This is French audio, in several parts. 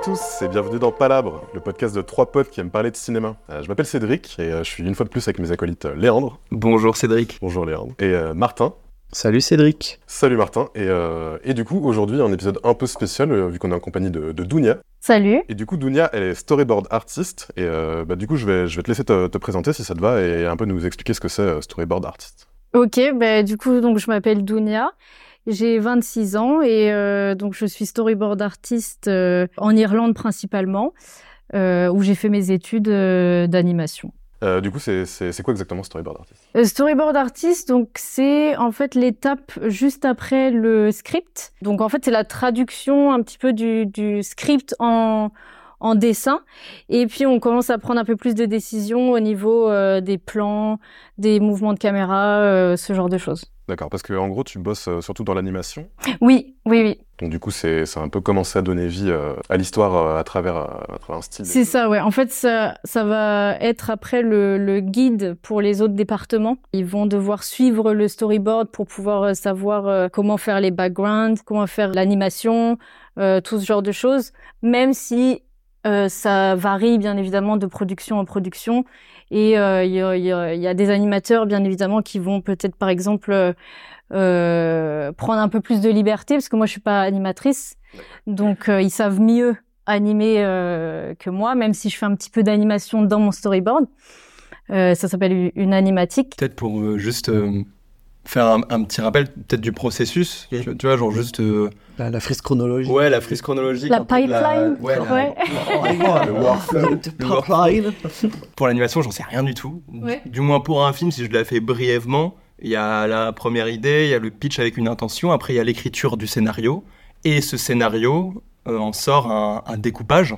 Bonjour à tous et bienvenue dans Palabre, le podcast de trois potes qui aiment parler de cinéma. Euh, je m'appelle Cédric et euh, je suis une fois de plus avec mes acolytes euh, Léandre. Bonjour Cédric. Bonjour Léandre. Et euh, Martin. Salut Cédric. Salut Martin. Et, euh, et du coup, aujourd'hui, un épisode un peu spécial euh, vu qu'on est en compagnie de, de Dounia. Salut. Et du coup, Dounia, elle est storyboard artiste. Et euh, bah, du coup, je vais, je vais te laisser te, te présenter si ça te va et un peu nous expliquer ce que c'est euh, storyboard artiste. Ok, bah, du coup, donc je m'appelle Dounia. J'ai 26 ans et euh, donc je suis storyboard artiste euh, en Irlande principalement, euh, où j'ai fait mes études euh, d'animation. Euh, du coup, c'est quoi exactement storyboard artiste? Euh, Storyboard artist, donc c'est en fait l'étape juste après le script. Donc en fait c'est la traduction un petit peu du, du script en en dessin. Et puis on commence à prendre un peu plus de décisions au niveau euh, des plans, des mouvements de caméra, euh, ce genre de choses. D'accord, parce que en gros, tu bosses euh, surtout dans l'animation. Oui, oui, oui. Donc du coup, c'est c'est un peu commencer à donner vie euh, à l'histoire euh, à, travers, à travers un style. C'est ça, ouais. En fait, ça, ça va être après le, le guide pour les autres départements. Ils vont devoir suivre le storyboard pour pouvoir savoir euh, comment faire les backgrounds, comment faire l'animation, tout ce genre de choses. Même si euh, ça varie bien évidemment de production en production. Et euh, il y, a, il y a- il y a des animateurs bien évidemment qui vont peut-être par exemple euh, prendre un peu plus de liberté parce que moi je suis pas animatrice, donc ils savent mieux animer que moi, même si je fais un petit peu d'animation dans mon storyboard. Ça s'appelle une- animatique. Peut-être pour juste faire un, un petit rappel peut-être du processus. Tu, tu vois, genre juste... euh, La, la frise chronologique. Ouais, la frise chronologique. La de pipeline, Ouais, la- ouais. le workflow. Pipeline. Pour l'animation, j'en sais rien du tout. Ouais. Du moins pour un film, si je l'ai fait brièvement, il y a la première idée, il y a le pitch avec une intention, après il y a l'écriture du scénario. Et ce scénario euh, en sort un, un découpage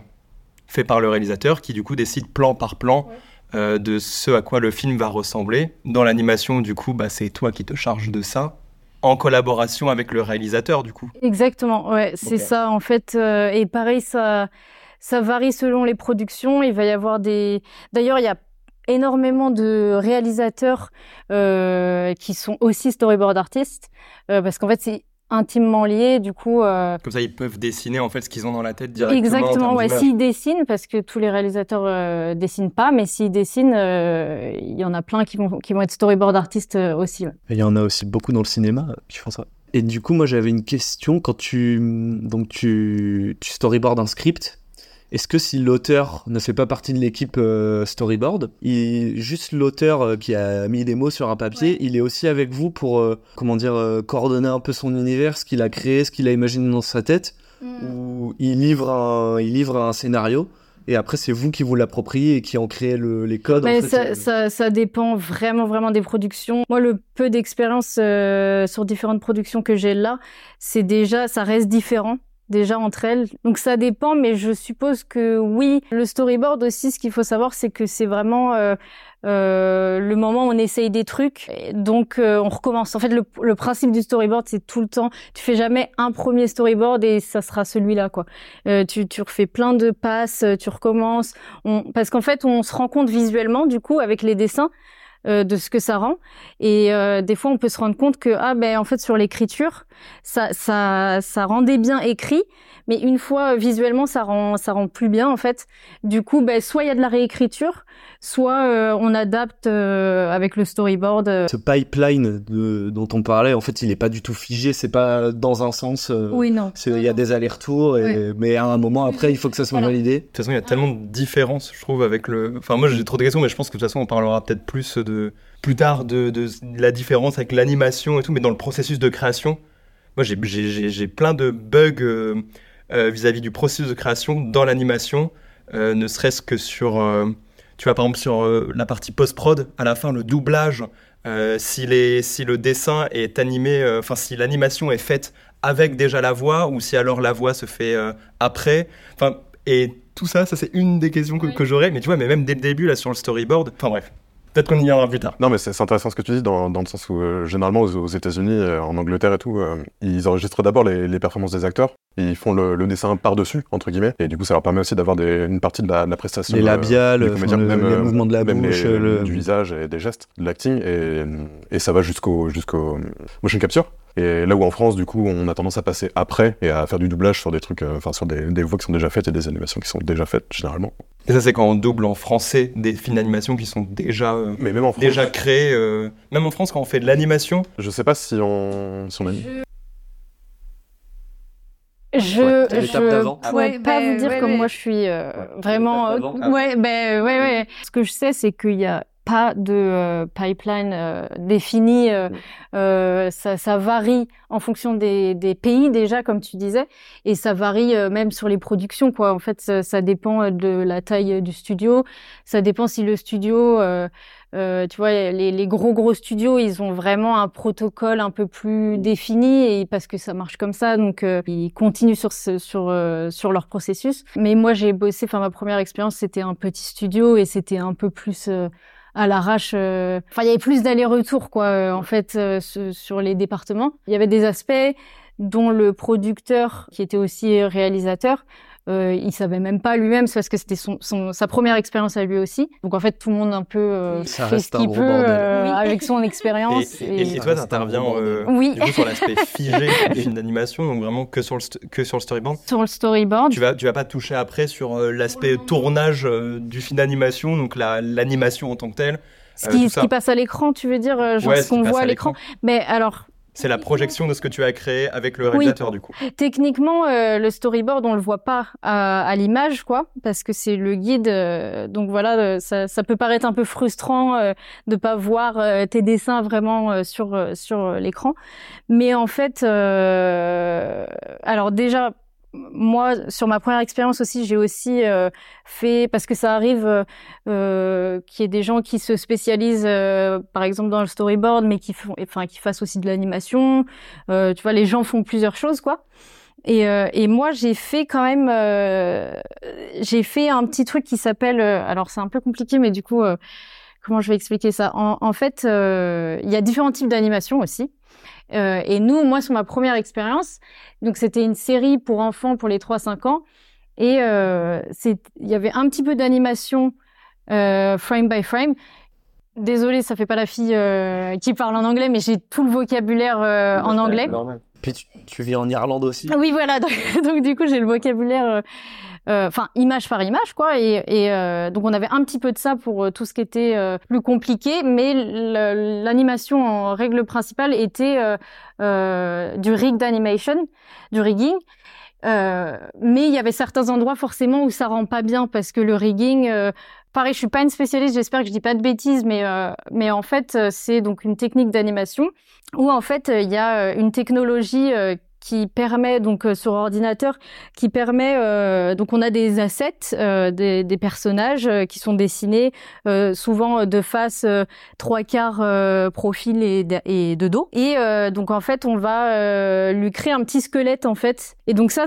fait par le réalisateur qui du coup décide plan par plan euh, de ce à quoi le film va ressembler. Dans l'animation, du coup, bah, c'est toi qui te charges de ça, en collaboration avec le réalisateur, du coup. Exactement, ouais, c'est ça en fait. euh, et pareil, ça, ça varie selon les productions. Il va y avoir des. D'ailleurs, il y a énormément de réalisateurs euh, qui sont aussi storyboard artistes euh, parce qu'en fait, c'est intimement lié. Du coup, euh, Comme ça, ils peuvent dessiner en fait ce qu'ils ont dans la tête directement. en Exactement, ouais. S'ils dessinent, parce que tous les réalisateurs euh, dessinent pas, mais s'ils dessinent, euh, il y en a plein qui vont, qui vont être storyboard artistes euh, aussi. ouais. Il y en a aussi beaucoup dans le cinéma qui font ça. Et du coup, moi j'avais une question. Quand tu, donc tu, tu storyboardes un script, est-ce que si l'auteur ne fait pas partie de l'équipe euh, storyboard, il, juste l'auteur euh, qui a mis des mots sur un papier, Ouais. il est aussi avec vous pour, euh, comment dire, coordonner un peu son univers, ce qu'il a créé, ce qu'il a imaginé dans sa tête, ou il livre un, il livre un scénario et après c'est vous qui vous l'appropriez et qui en créez le- les codes. en Mais fait, ça, euh, ça, ça dépend vraiment, vraiment des productions. Moi, le peu d'expérience euh, sur différentes productions que j'ai là, c'est déjà, ça reste différent déjà entre elles. Donc ça dépend, mais je suppose que oui. Le storyboard aussi, ce qu'il faut savoir, c'est que c'est vraiment euh, euh, le moment où on essaye des trucs. Donc euh, on recommence. En fait, le, le principe du storyboard, c'est tout le temps. Tu fais jamais un premier storyboard et ça sera celui-là, quoi. Euh, tu, tu refais plein de passes, tu recommences. On, parce qu'en fait, on se rend compte visuellement, du coup, avec les dessins, euh, de ce que ça rend. Et euh, des fois, on peut se rendre compte que, ah ben, en fait, sur l'écriture, ça, ça, ça rendait bien écrit, mais une fois euh, visuellement, ça rend, ça rend plus bien, en fait. Du coup, ben, soit il y a de la réécriture, soit euh, on adapte euh, avec le storyboard. euh. Ce pipeline de- dont on parlait, en fait, il est pas du tout figé. C'est pas dans un sens. euh, Oui, non. c'est- Il y a des allers-retours, et- mais à un moment après, il faut que ça soit Voilà. validé. De toute façon, il y a tellement de différences, je trouve, avec le. Enfin, moi, j'ai trop de questions, mais je pense que de toute façon, on parlera peut-être plus de plus tard de, de la différence avec l'animation et tout, mais dans le processus de création, moi, j'ai- plein de bugs euh, euh, vis-à-vis du processus de création dans l'animation, euh, ne serait-ce que sur, euh, tu vois, par exemple, sur la partie post-prod, à la fin, le doublage, si, les, si le dessin est animé, enfin, si l'animation est faite avec déjà la voix, ou si alors la voix se fait après, enfin, et tout ça, ça c'est une des questions que, Oui. que j'aurais, mais tu vois, mais même dès le début, là, sur le storyboard, enfin bref, peut-être qu'on y viendra plus tard. Non, mais c'est intéressant ce que tu dis dans, dans le sens où, euh, généralement, aux, aux États-Unis, euh, en Angleterre et tout, euh, ils enregistrent d'abord les, les performances des acteurs, et ils font le, le dessin par-dessus, entre guillemets, et du coup, ça leur permet aussi d'avoir des- une partie de la, de la prestation. Les euh, labiales, comédiens, le- même, les euh, mouvements de la même bouche, les- le- du visage et des gestes, de l'acting, et, et ça va jusqu'au jusqu'au motion capture. Et là où en France, du coup, on a tendance à passer après et à faire du doublage sur des trucs, euh, enfin sur des, des voix qui sont déjà faites et des animations qui sont déjà faites généralement. Et ça, c'est quand on double en français des films d'animation qui sont déjà, euh, Mais même en France, déjà créés. euh, Même en France, quand on fait de l'animation, je sais pas si on, si on a Je, Ouais, je d'avant. pourrais Ouais, pas vous dire ouais, comme ouais. moi je suis euh, vraiment. euh, d'avant. ouais, ben ouais, ouais. Ce que je sais, c'est qu'il y a pas de euh, pipeline euh, défini. euh, Mm. euh, ça, ça varie en fonction des, des pays déjà, comme tu disais, et ça varie euh, même sur les productions. Quoi. En fait, ça, ça dépend de la taille du studio. Ça dépend si le studio, tu vois, les, les gros gros studios, ils ont vraiment un protocole un peu plus défini et parce que ça marche comme ça, donc euh, ils continuent sur ce, sur euh, sur leur processus. Mais moi, j'ai bossé. Enfin, ma première expérience, c'était un petit studio et c'était un peu plus euh, à l'arrache. euh, Enfin, il y avait plus d'aller-retour, quoi, euh, en fait, euh, sur les départements. Il y avait des aspects dont le producteur, qui était aussi réalisateur, euh, il savait même pas lui-même, c'est parce que c'était son, son- sa première expérience à lui aussi. Donc en fait, tout le monde un peu euh, Ça fait reste ce un qu'il gros peut bordel. euh, Oui. avec son et, expérience. et- et Ça toi, reste un t'interviens euh, Oui, du coup sur l'aspect figé des films d'animation, donc vraiment que sur le, que sur le storyboard. sur le storyboard. Tu vas, tu vas pas toucher après sur euh, l'aspect tournage euh, du film d'animation, donc la- l'animation en tant que telle. Ce qui, ce qui passe à l'écran, tu veux dire, genre Ouais, ce qu'on voit à à l'écran. Mais alors, C'est la projection de ce que tu as créé avec le Oui. réalisateur, du coup. Techniquement, euh, le storyboard, on le voit pas à, à l'image, quoi, parce que c'est le guide. euh, donc voilà, euh, ça, ça peut paraître un peu frustrant euh, de pas voir euh, tes dessins vraiment euh, sur euh, sur euh, l'écran. Mais en fait, euh, alors déjà. Moi, sur ma première expérience aussi, j'ai aussi euh, fait parce que ça arrive euh, euh, qu'il y ait des gens qui se spécialisent, euh, par exemple dans le storyboard, mais qui font, enfin, qui fassent aussi de l'animation. Euh, tu vois, les gens font plusieurs choses, quoi. Et, euh, et moi, j'ai fait quand même, j'ai fait un petit truc qui s'appelle, alors c'est un peu compliqué, mais du coup, comment je vais expliquer ça? En, en fait, il y a différents types d'animation aussi. Euh, et nous, moi, sur ma première expérience, donc c'était une série pour enfants pour les 3-5 ans, et euh, il y avait un petit peu d'animation euh, frame by frame. Désolée, ça fait pas la fille qui parle en anglais, mais j'ai tout le vocabulaire en anglais. Puis tu, tu vis en Irlande aussi. Oui, voilà. Donc, donc, du coup, j'ai le vocabulaire, enfin image par image, quoi. Et, et euh, donc on avait un petit peu de ça pour euh, tout ce qui était euh, plus compliqué, mais l'animation en règle principale était euh, euh, du rig animation, du rigging. Euh, mais il y avait certains endroits forcément où ça rend pas bien parce que le rigging, euh, pareil, je suis pas une spécialiste, j'espère que je dis pas de bêtises, mais euh, mais en fait euh, c'est donc une technique d'animation où en fait euh, il y a euh, une technologie euh, qui permet donc euh, sur ordinateur qui permet euh, donc on a des assets euh, des, personnages qui sont dessinés souvent de face trois quarts profil et de, dos. Et donc en fait on va lui créer un petit squelette en fait. Et donc ça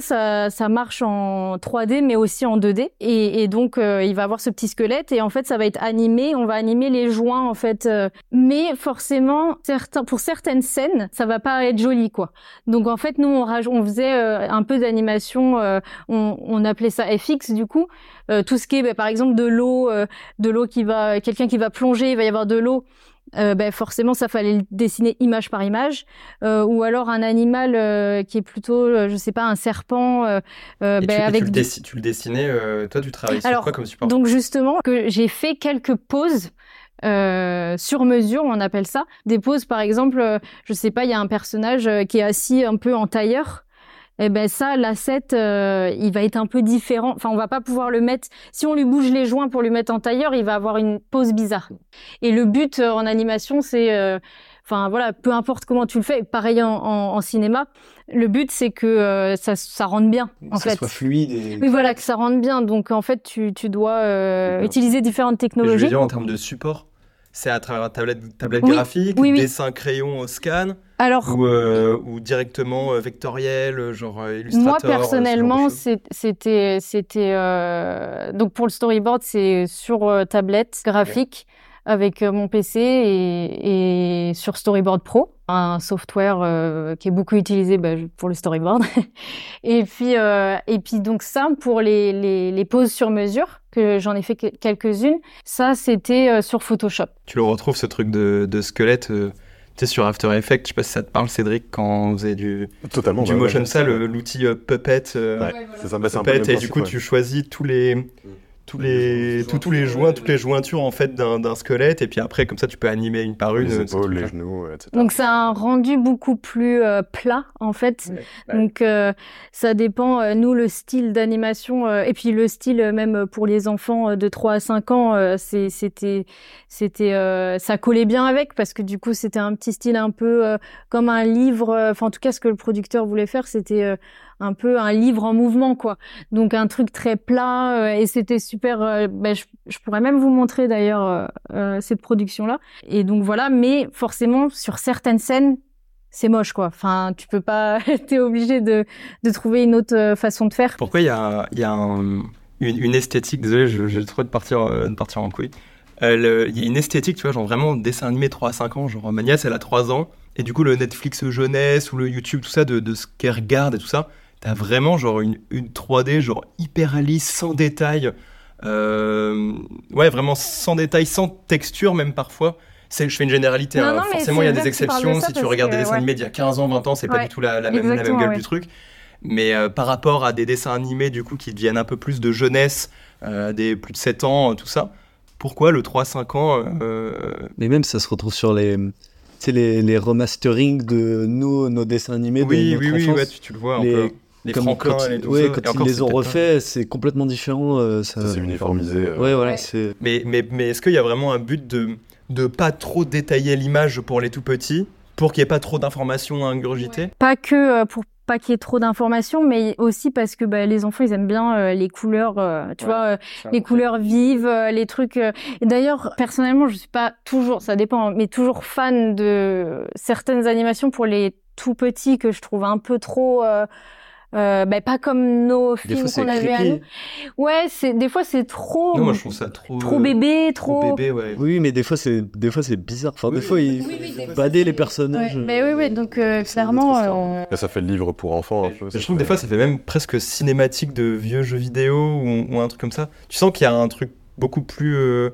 ça marche en 3D mais aussi en 2D et, donc il va avoir ce petit squelette. Et en fait ça va être animé. On va animer les joints en fait mais forcément certains pour certaines scènes ça va pas être joli quoi. Donc en fait on, faisait euh, un peu d'animation euh, on, on appelait ça FX du coup. Euh, tout ce qui est bah, par exemple de l'eau de l'eau qui va quelqu'un qui va plonger il va y avoir de l'eau. Euh, ben forcément ça fallait le dessiner image par image. Euh, ou alors un animal euh, qui est plutôt je sais pas un serpent Et ben, tu, et tu avec le, tu le dessinais, toi, tu travailles sur quoi comme support? donc justement, que j'ai fait quelques poses euh, sur mesure, on appelle ça. Des poses, par exemple, euh, je sais pas, il y a un personnage euh, qui est assis un peu en tailleur. Et ben ça, l'asset, euh, il va être un peu différent. Enfin, on va pas pouvoir le mettre. Si on lui bouge les joints pour lui mettre en tailleur, il va avoir une pose bizarre. Et le but en animation, c'est, enfin voilà, peu importe comment tu le fais. Pareil en cinéma, le but c'est que euh, ça, ça rentre bien. En que ça soit fluide et Oui, voilà, que ça rentre bien. Donc, en fait, tu, tu dois euh, utiliser différentes Mais Je technologies. veux dire, en termes de support, c'est à travers tablette, tablette Oui, graphique, oui, oui. dessin crayon au scan, Alors, ou, euh, ou directement euh, vectoriel, euh, genre euh, Illustrator moi, euh, personnellement, c'était... c'était euh, Donc, pour le storyboard, c'est sur euh, tablette graphique avec euh, mon PC et, et sur Storyboard Pro, un software euh, qui est beaucoup utilisé bah, pour le storyboard. et puis, euh, et puis donc ça pour les, les, les poses sur mesure que j'en ai fait que- quelques-unes. Ça, c'était euh, sur Photoshop. Tu le retrouves, ce truc de, de squelette. euh, Tu sais, sur After Effects, je sais pas si ça te parle, Cédric, quand vous avez du, Totalement. du ouais, motion, ouais. ça, l'outil euh, Puppet. euh, Ouais, c'est ça, bah, c'est un peu et du coup, tu choisis tous les. Tous les, tous, tous les joints, toutes les jointures en fait d'un d'un squelette, et puis après, comme ça, tu peux animer une par une. les euh, épaules, les genoux, etc. Donc c'est un rendu beaucoup plus euh, plat en fait. Ouais. Donc euh, ça dépend euh, nous le style d'animation euh, et puis le style euh, même pour les enfants euh, de 3 à 5 ans euh, c'est c'était c'était euh, ça collait bien avec parce que du coup c'était un petit style un peu euh, comme un livre euh, enfin en tout cas ce que le producteur voulait faire c'était euh, un peu un livre en mouvement quoi. Donc un truc très plat euh, et c'était super euh, ben, je, pourrais même vous montrer d'ailleurs euh, cette production là. Et donc voilà, mais forcément sur certaines scènes, c'est moche quoi. Enfin, tu peux pas, t'es obligé de, de trouver une autre façon de faire. Pourquoi il y a, y a un- une, une esthétique, désolé, j'ai trop de partir, de partir en couille. Le- Il y a une esthétique, tu vois, genre vraiment dessin animé 3 à 5 ans, genre ma elle a 3 ans, et du coup le Netflix jeunesse ou le YouTube, tout ça, de, de ce qu'elle regarde et tout ça, t'as vraiment genre une, une 3D genre hyper réaliste, sans détail, euh, ouais vraiment sans détail, sans texture même parfois. C'est, je fais une généralité, Non, hein. non, forcément il y a des tu exceptions, ça si tu regardes des dessins ouais. animés d'il y a 15 ans, 20 ans, c'est pas du tout la, la même, la même exactement, gueule ouais. du truc. Mais euh, par rapport à des dessins animés du coup qui deviennent un peu plus de jeunesse, euh, des plus de 7 ans, tout ça, pourquoi le 3-5 ans euh, Mais même, ça se retrouve sur les, tu sais, les, les remasterings de nos, nos dessins animés Oui, de oui, notre oui, enfance. ouais, tu, tu le vois un Les- peu. Les Comme Franklin quand, et tout ouais, ça. quand Et ils encore, les c'est ont refaits, c'est complètement différent. euh, ça, s'est uniformisé. euh, Ouais, voilà, Ouais. c'est. Mais, mais, mais est-ce qu'il y a vraiment un but de de pas trop détailler l'image pour les tout petits, pour qu'il n'y ait pas trop d'informations à ingurgiter? Pas que euh, pour pas qu'il y ait trop d'informations, mais aussi parce que bah, les enfants ils aiment bien euh, les couleurs, euh, tu Ouais. vois, euh, les couleurs vives, euh, les trucs. euh. D'ailleurs, personnellement, je suis pas toujours, ça dépend, mais toujours fan de certaines animations pour les tout petits que je trouve un peu trop. Euh, bah, pas comme nos films qu'on avait à creepy. nous. Ouais, c'est des fois c'est trop, Non, moi je trouve ça trop. trop euh, bébé, Trop trop. bébé, ouais. Oui, mais des fois, c'est des fois c'est bizarre. Enfin, des fois, ils oui, badaient les personnages. Ouais, mais oui, oui, donc euh, clairement. euh, Là, ça fait le livre pour enfants un peu. Je trouve que des fois ça fait même presque cinématique de vieux jeux vidéo ou, ou un truc comme ça. Tu sens qu'il y a un truc beaucoup plus, euh,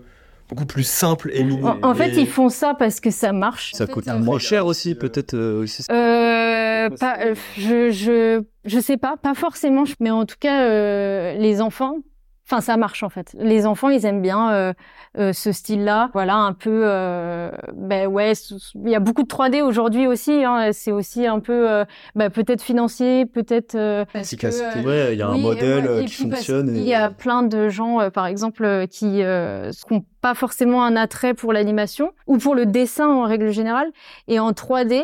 beaucoup plus simple et mini. En, en fait, et- ils font ça parce que ça marche. Ça coûte moins cher aussi, peut-être. euh, aussi. Euh, pas, euh, je, je, je sais pas, pas forcément, mais en tout cas, euh, les enfants, enfin, ça marche en fait. Les enfants, ils aiment bien euh, euh, ce style-là. Voilà, un peu, euh, ben ouais, il y a beaucoup de 3D aujourd'hui aussi. Hein, c'est aussi un peu, euh, ben, peut-être financier, peut-être euh, euh, Ouais, il y a un oui, modèle ouais, euh, qui fonctionne. et- y a plein de gens, euh, par exemple, euh, qui euh, n'ont pas forcément un attrait pour l'animation ou pour le dessin en règle générale. Et en 3D,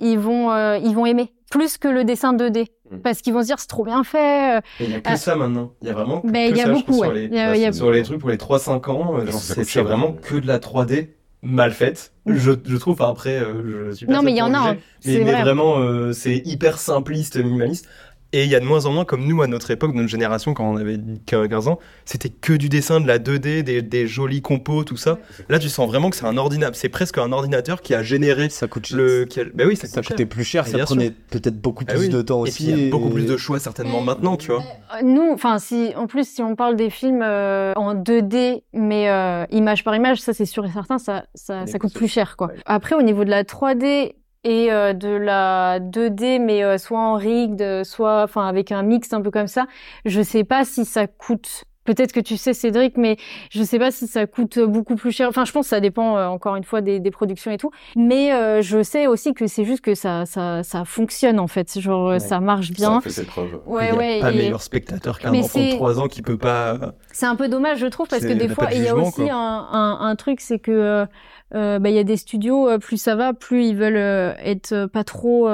ils vont, euh, ils vont aimer plus que le dessin 2D. Mm. Parce qu'ils vont se dire c'est trop bien fait. euh, Et Il y a que Ah. ça maintenant. Il y a vraiment. Que il y a ça, beaucoup, trouve, sur ouais. les- Il y a- il y a- Sur les trucs pour les 3-5 ans, euh, c'est vraiment que de la 3D mal faite. Je, je trouve, enfin, après, euh, je suis Non, personne mais il y en a, hein. Mais, mais vrai. vraiment, euh, c'est hyper simpliste, minimaliste. Et il y a de moins en moins, comme nous à notre époque, notre génération, quand on avait 15 ans, c'était que du dessin, de la 2D, des, des jolis compos, tout ça. Là, tu sens vraiment que c'est un ordinateur, c'est presque un ordinateur qui a généré Ça coûte cher. le. Qui a... Ben oui, ça, Ça coûtait cher. plus cher, Mais ça prenait peut-être beaucoup Ah plus oui. de temps Et aussi. puis il y a beaucoup et- plus de choix certainement maintenant, tu vois. Euh, Nous, enfin, si, en plus, si on parle des films euh, en 2D, mais euh, image par image, ça c'est sûr et certain, ça, ça, ça coûte plus cher, quoi. Après, au niveau de la 3D et euh, de la 2D, mais euh, soit en rigged, soit, enfin, avec un mix un peu comme ça, je sais pas si ça coûte. Peut-être que tu sais, Cédric, mais je sais pas si ça coûte beaucoup plus cher. Enfin, je pense que ça dépend euh, encore une fois des, des productions et tout. Mais euh, je sais aussi que c'est juste que ça, ça, ça fonctionne en fait. Genre, euh, Ouais. ça marche Ça bien. a fait ses preuves. Ouais, il y a ouais. pas et- meilleur spectateur qu'un enfant de c'est- 3 ans qui peut pas. C'est un peu dommage, je trouve, parce que des fois, il y a aussi un, un, un truc, c'est que euh, bah, il y a des studios, euh, plus ça va, plus ils veulent euh, être pas trop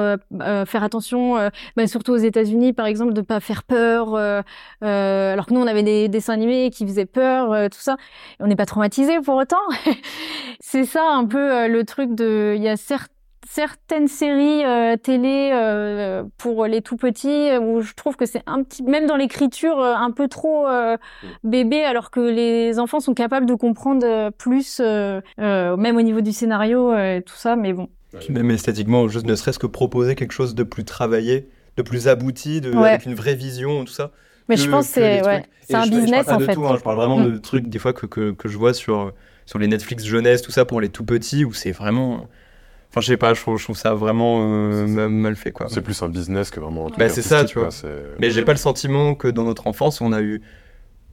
faire attention, bah, surtout aux États-Unis, par exemple, de pas faire peur. alors que nous, on avait des dessins animés qui faisaient peur, tout ça. On n'est pas traumatisé pour autant. c'est ça un peu le truc de. Il y a certes certaines séries euh, télé euh, pour les tout petits euh, où je trouve que c'est un petit même dans l'écriture un peu trop euh, bébé alors que les enfants sont capables de comprendre plus euh, euh, même au niveau du scénario euh, et tout ça mais bon Puis même esthétiquement, juste ne serait-ce que proposer quelque chose de plus travaillé, de plus abouti, de, Ouais. avec une vraie vision, tout ça. mais que- je pense que c'est ouais, un je- business parle en de fait tout, hein, je parle vraiment Mm. de trucs des fois que, que, que je vois sur, sur les Netflix jeunesse, tout ça pour les tout petits, où c'est vraiment. Enfin, je sais pas, je trouve, je trouve ça vraiment euh, mal, fait, quoi. C'est plus un business que vraiment un truc Bah, c'est ça, tu vois. quoi, c'est- Mais j'ai pas le sentiment que dans notre enfance, on a eu,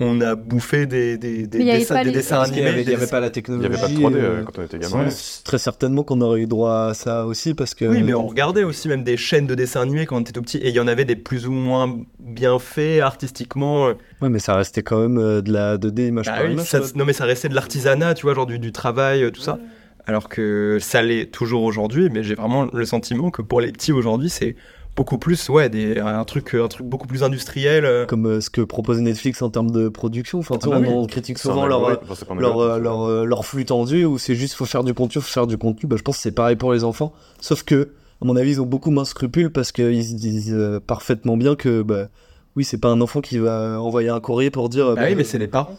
on a bouffé des, des, il dessins, des animés. avait, il y des avait pas la Il technologie. n'y avait pas de 3D euh, euh, quand on était gamin. Très certainement qu'on aurait eu droit à ça aussi parce que. Oui, mais on regardait aussi même des chaînes de dessins animés quand on était tout petit, et il y en avait des plus ou moins bien faits artistiquement. Ouais, mais ça restait quand même euh, de la 2D image Bah par oui, image. ça- quoi. non mais ça restait de l'artisanat, tu vois, genre du, du travail, euh, tout ça. Alors que ça l'est toujours aujourd'hui, mais j'ai vraiment le sentiment que pour les petits aujourd'hui, c'est beaucoup plus, ouais, des, un truc, un truc beaucoup plus industriel. euh. Comme euh, ce que propose Netflix en termes de production. Enfin, Ah bah on, oui. on critique souvent leur, euh, enfin, leur, euh, leur, leur flux tendu où c'est juste faut faire du contenu, faut faire du contenu. Bah, je pense que c'est pareil pour les enfants. Sauf que, à mon avis, ils ont beaucoup moins scrupules parce qu'ils se disent parfaitement bien que, bah, oui, c'est pas un enfant qui va envoyer un courrier pour dire. euh, Ah oui, mais c'est les parents.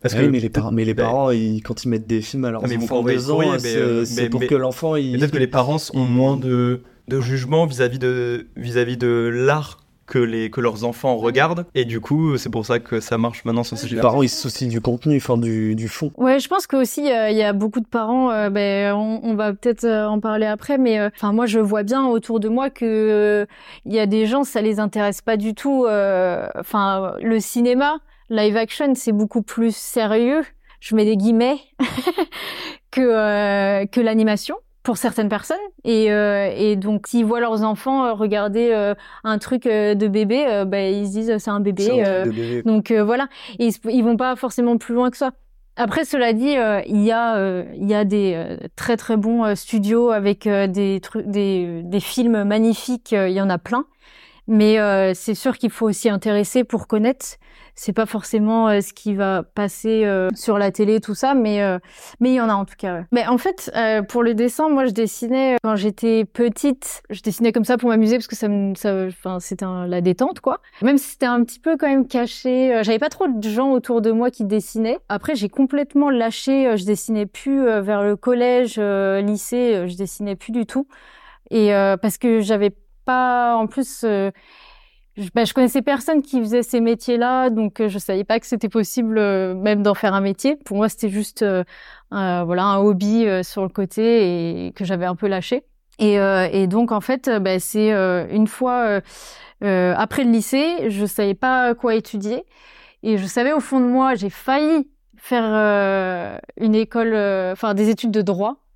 Parce Ah oui, mais les, parents, mais les bah, parents, ils- quand ils mettent des films à leurs mais enfants de deux ans, c'est euh, pour mais- que l'enfant, il... Peut-être que les parents ont moins de, de jugement vis-à-vis de, vis-à-vis de l'art que, les, que leurs enfants regardent. Et du coup, c'est pour ça que ça marche maintenant sur ces les parents, ils se soucient du contenu, enfin du, du fond. Ouais, je pense que aussi euh, il y a beaucoup de parents. euh, ben, on, on va peut-être en parler après, mais euh, enfin moi je vois bien autour de moi que euh, il y a des gens ça les intéresse pas du tout. euh, Enfin le cinéma, live action, c'est beaucoup plus sérieux. Je mets des guillemets que euh, que l'animation pour certaines personnes et, euh, et donc s'ils voient leurs enfants euh, regarder euh, un truc euh, de bébé, ben, ils se disent c'est un bébé. Un truc de bébé. donc voilà, Et ils, ils vont pas forcément plus loin que ça. Après, cela dit, euh, il y a euh, il y a des euh, très très bons studios avec des trucs des des films magnifiques. Il y en a plein, mais euh, c'est sûr qu'il faut aussi intéresser pour connaître. C'est pas forcément euh, ce qui va passer euh, sur la télé tout ça, mais euh, mais il y en a en tout cas. ouais. Mais en fait, euh, pour le dessin, moi je dessinais quand j'étais petite. Je dessinais comme ça pour m'amuser parce que ça me ça enfin c'était la détente quoi. Même si c'était un petit peu quand même caché, j'avais pas trop de gens autour de moi qui dessinaient. Après, j'ai complètement lâché, je dessinais plus vers le collège, lycée, je dessinais plus du tout. Et parce que j'avais en plus, euh, je, je connaissais personne qui faisait ces métiers-là, donc euh, je savais pas que c'était possible euh, même d'en faire un métier. Pour moi, c'était juste voilà un hobby sur le côté et que j'avais un peu lâché. Et, donc en fait, bah, c'est une fois après le lycée, je savais pas quoi étudier et je savais au fond de moi, j'ai failli faire une école, enfin des études de droit.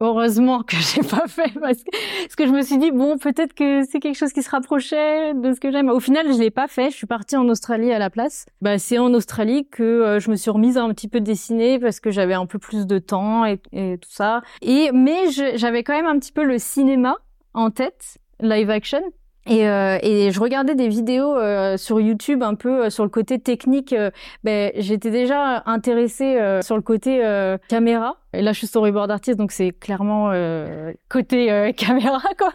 Heureusement que j'ai pas fait parce que, parce que je me suis dit bon peut-être que c'est quelque chose qui se rapprochait de ce que j'aime. Au final je l'ai pas fait. Je suis partie en Australie à la place. Bah c'est en Australie que euh, je me suis remise à un petit peu dessiner parce que j'avais un peu plus de temps et, et tout ça. Et mais j'avais quand même un petit peu le cinéma en tête, live action. Et, euh, et je regardais des vidéos euh, sur YouTube un peu euh, sur le côté technique. euh, ben, j'étais déjà intéressée euh, sur le côté euh, caméra. Et là, je suis storyboard artiste, donc c'est clairement côté caméra, quoi.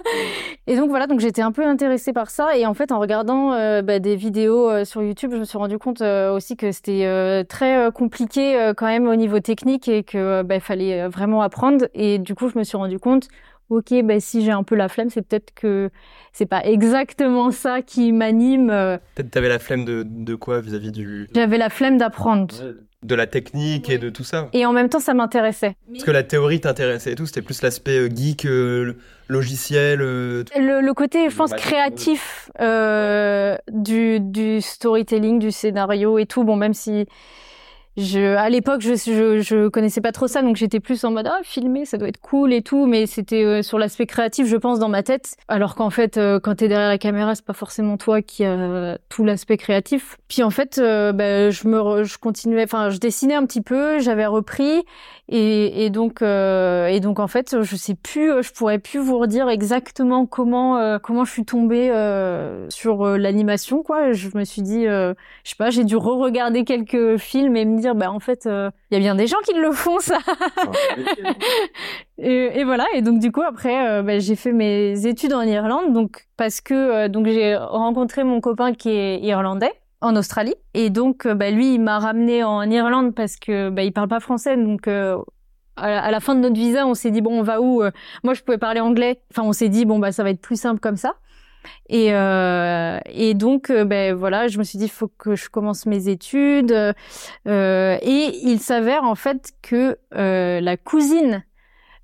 Et donc voilà, donc j'étais un peu intéressée par ça. Et en fait, en regardant ben, des vidéos sur YouTube, je me suis rendu compte aussi que c'était très compliqué quand même au niveau technique et que ben, fallait vraiment apprendre. Et du coup, je me suis rendu compte ok, ben si j'ai un peu la flemme, c'est peut-être que c'est pas exactement ça qui m'anime. euh, Peut-être t'avais la flemme de, de quoi vis-à-vis du J'avais la flemme d'apprendre. de la technique et de tout ça. Et en même temps, ça m'intéressait. Parce que la théorie t'intéressait et tout, c'était plus l'aspect euh, geek, euh, logiciel. euh. Le, le côté, je pense, Ouais. créatif euh, du, du storytelling, du scénario et tout. Bon, même si je, à l'époque, je, je, je connaissais pas trop ça, donc j'étais plus en mode ah filmer, ça doit être cool et tout, mais c'était euh, sur l'aspect créatif, je pense, dans ma tête. Alors qu'en fait, euh, quand t'es derrière la caméra, c'est pas forcément toi qui a tout l'aspect créatif. Puis en fait, euh, ben, je me, je continuais, enfin, je dessinais un petit peu, j'avais repris, et, et donc, euh, et donc en fait, je sais plus, euh, je pourrais plus vous redire exactement comment, comment je suis tombée sur l'animation, quoi. Je me suis dit, je sais pas, j'ai dû re-regarder quelques films et me dire, bah en fait, il y a bien des gens qui le font ça. et, et voilà. Et donc du coup après, euh, bah, j'ai fait mes études en Irlande, donc parce que euh, donc j'ai rencontré mon copain qui est irlandais en Australie. Et donc euh, bah, lui il m'a ramené en Irlande parce que bah, il parle pas français. Donc euh, à la, fin de notre visa on s'est dit bon on va où? Euh, moi je pouvais parler anglais. Enfin on s'est dit bon bah ça va être plus simple comme ça et, euh, et donc, euh, ben voilà, je me suis dit, il faut que je commence mes études. Euh, et il s'avère en fait que euh, la cousine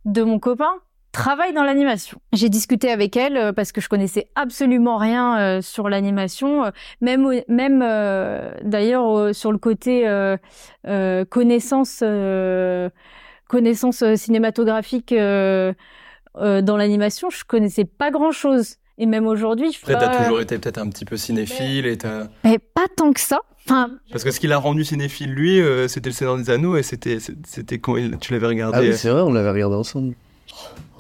de mon copain travaille dans l'animation. J'ai discuté avec elle euh, parce que je connaissais absolument rien euh, sur l'animation, même même d'ailleurs sur le côté connaissance connaissance cinématographique dans l'animation, je connaissais pas grand chose. Et même aujourd'hui, je Après, pas, t'as toujours été peut-être un petit peu cinéphile et t'as. mais pas tant que ça. Enfin, Parce que ce qui l'a rendu cinéphile, lui, euh, c'était le Seigneur des Anneaux et c'était, c'était quand il- tu l'avais regardé. Ah oui, c'est vrai, on l'avait regardé ensemble.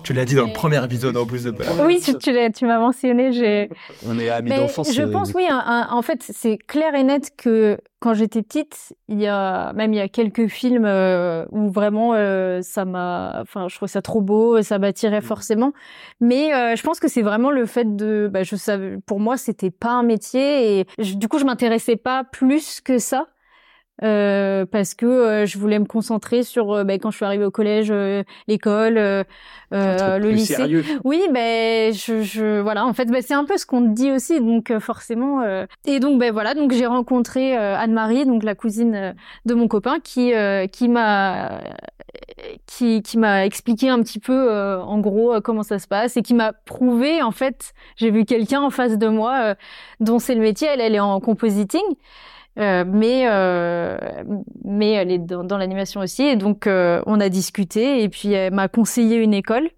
Tu l'as dit dans le premier épisode en plus de oui, tu, tu, l'as- tu m'as mentionné. J'ai On est amis Mais d'enfance. je euh, pense, oui, un- un- en fait, c'est clair et net que quand j'étais petite, il y a même il y a quelques films euh, où vraiment euh, ça m'a, enfin, je trouvais ça trop beau, ça m'attirait forcément. Mais euh, je pense que c'est vraiment le fait de, bah, je savais, pour moi, c'était pas un métier et je- du coup, je m'intéressais pas plus que ça. Euh, parce que euh, je voulais me concentrer sur euh, bah, quand je suis arrivée au collège, euh, l'école, euh, euh, le lycée. sérieux. Oui, ben je, je voilà, en fait, ben, c'est un peu ce qu'on te dit aussi, donc forcément. euh, Et donc ben voilà, donc j'ai rencontré Anne-Marie, donc la cousine de mon copain, qui euh, qui m'a qui qui m'a expliqué un petit peu euh, en gros comment ça se passe et qui m'a prouvé en fait, j'ai vu quelqu'un en face de moi euh, dont c'est le métier, elle elle est en compositing. Euh, mais euh, mais elle est dans, dans l'animation aussi et donc euh, on a discuté et puis elle m'a conseillé une école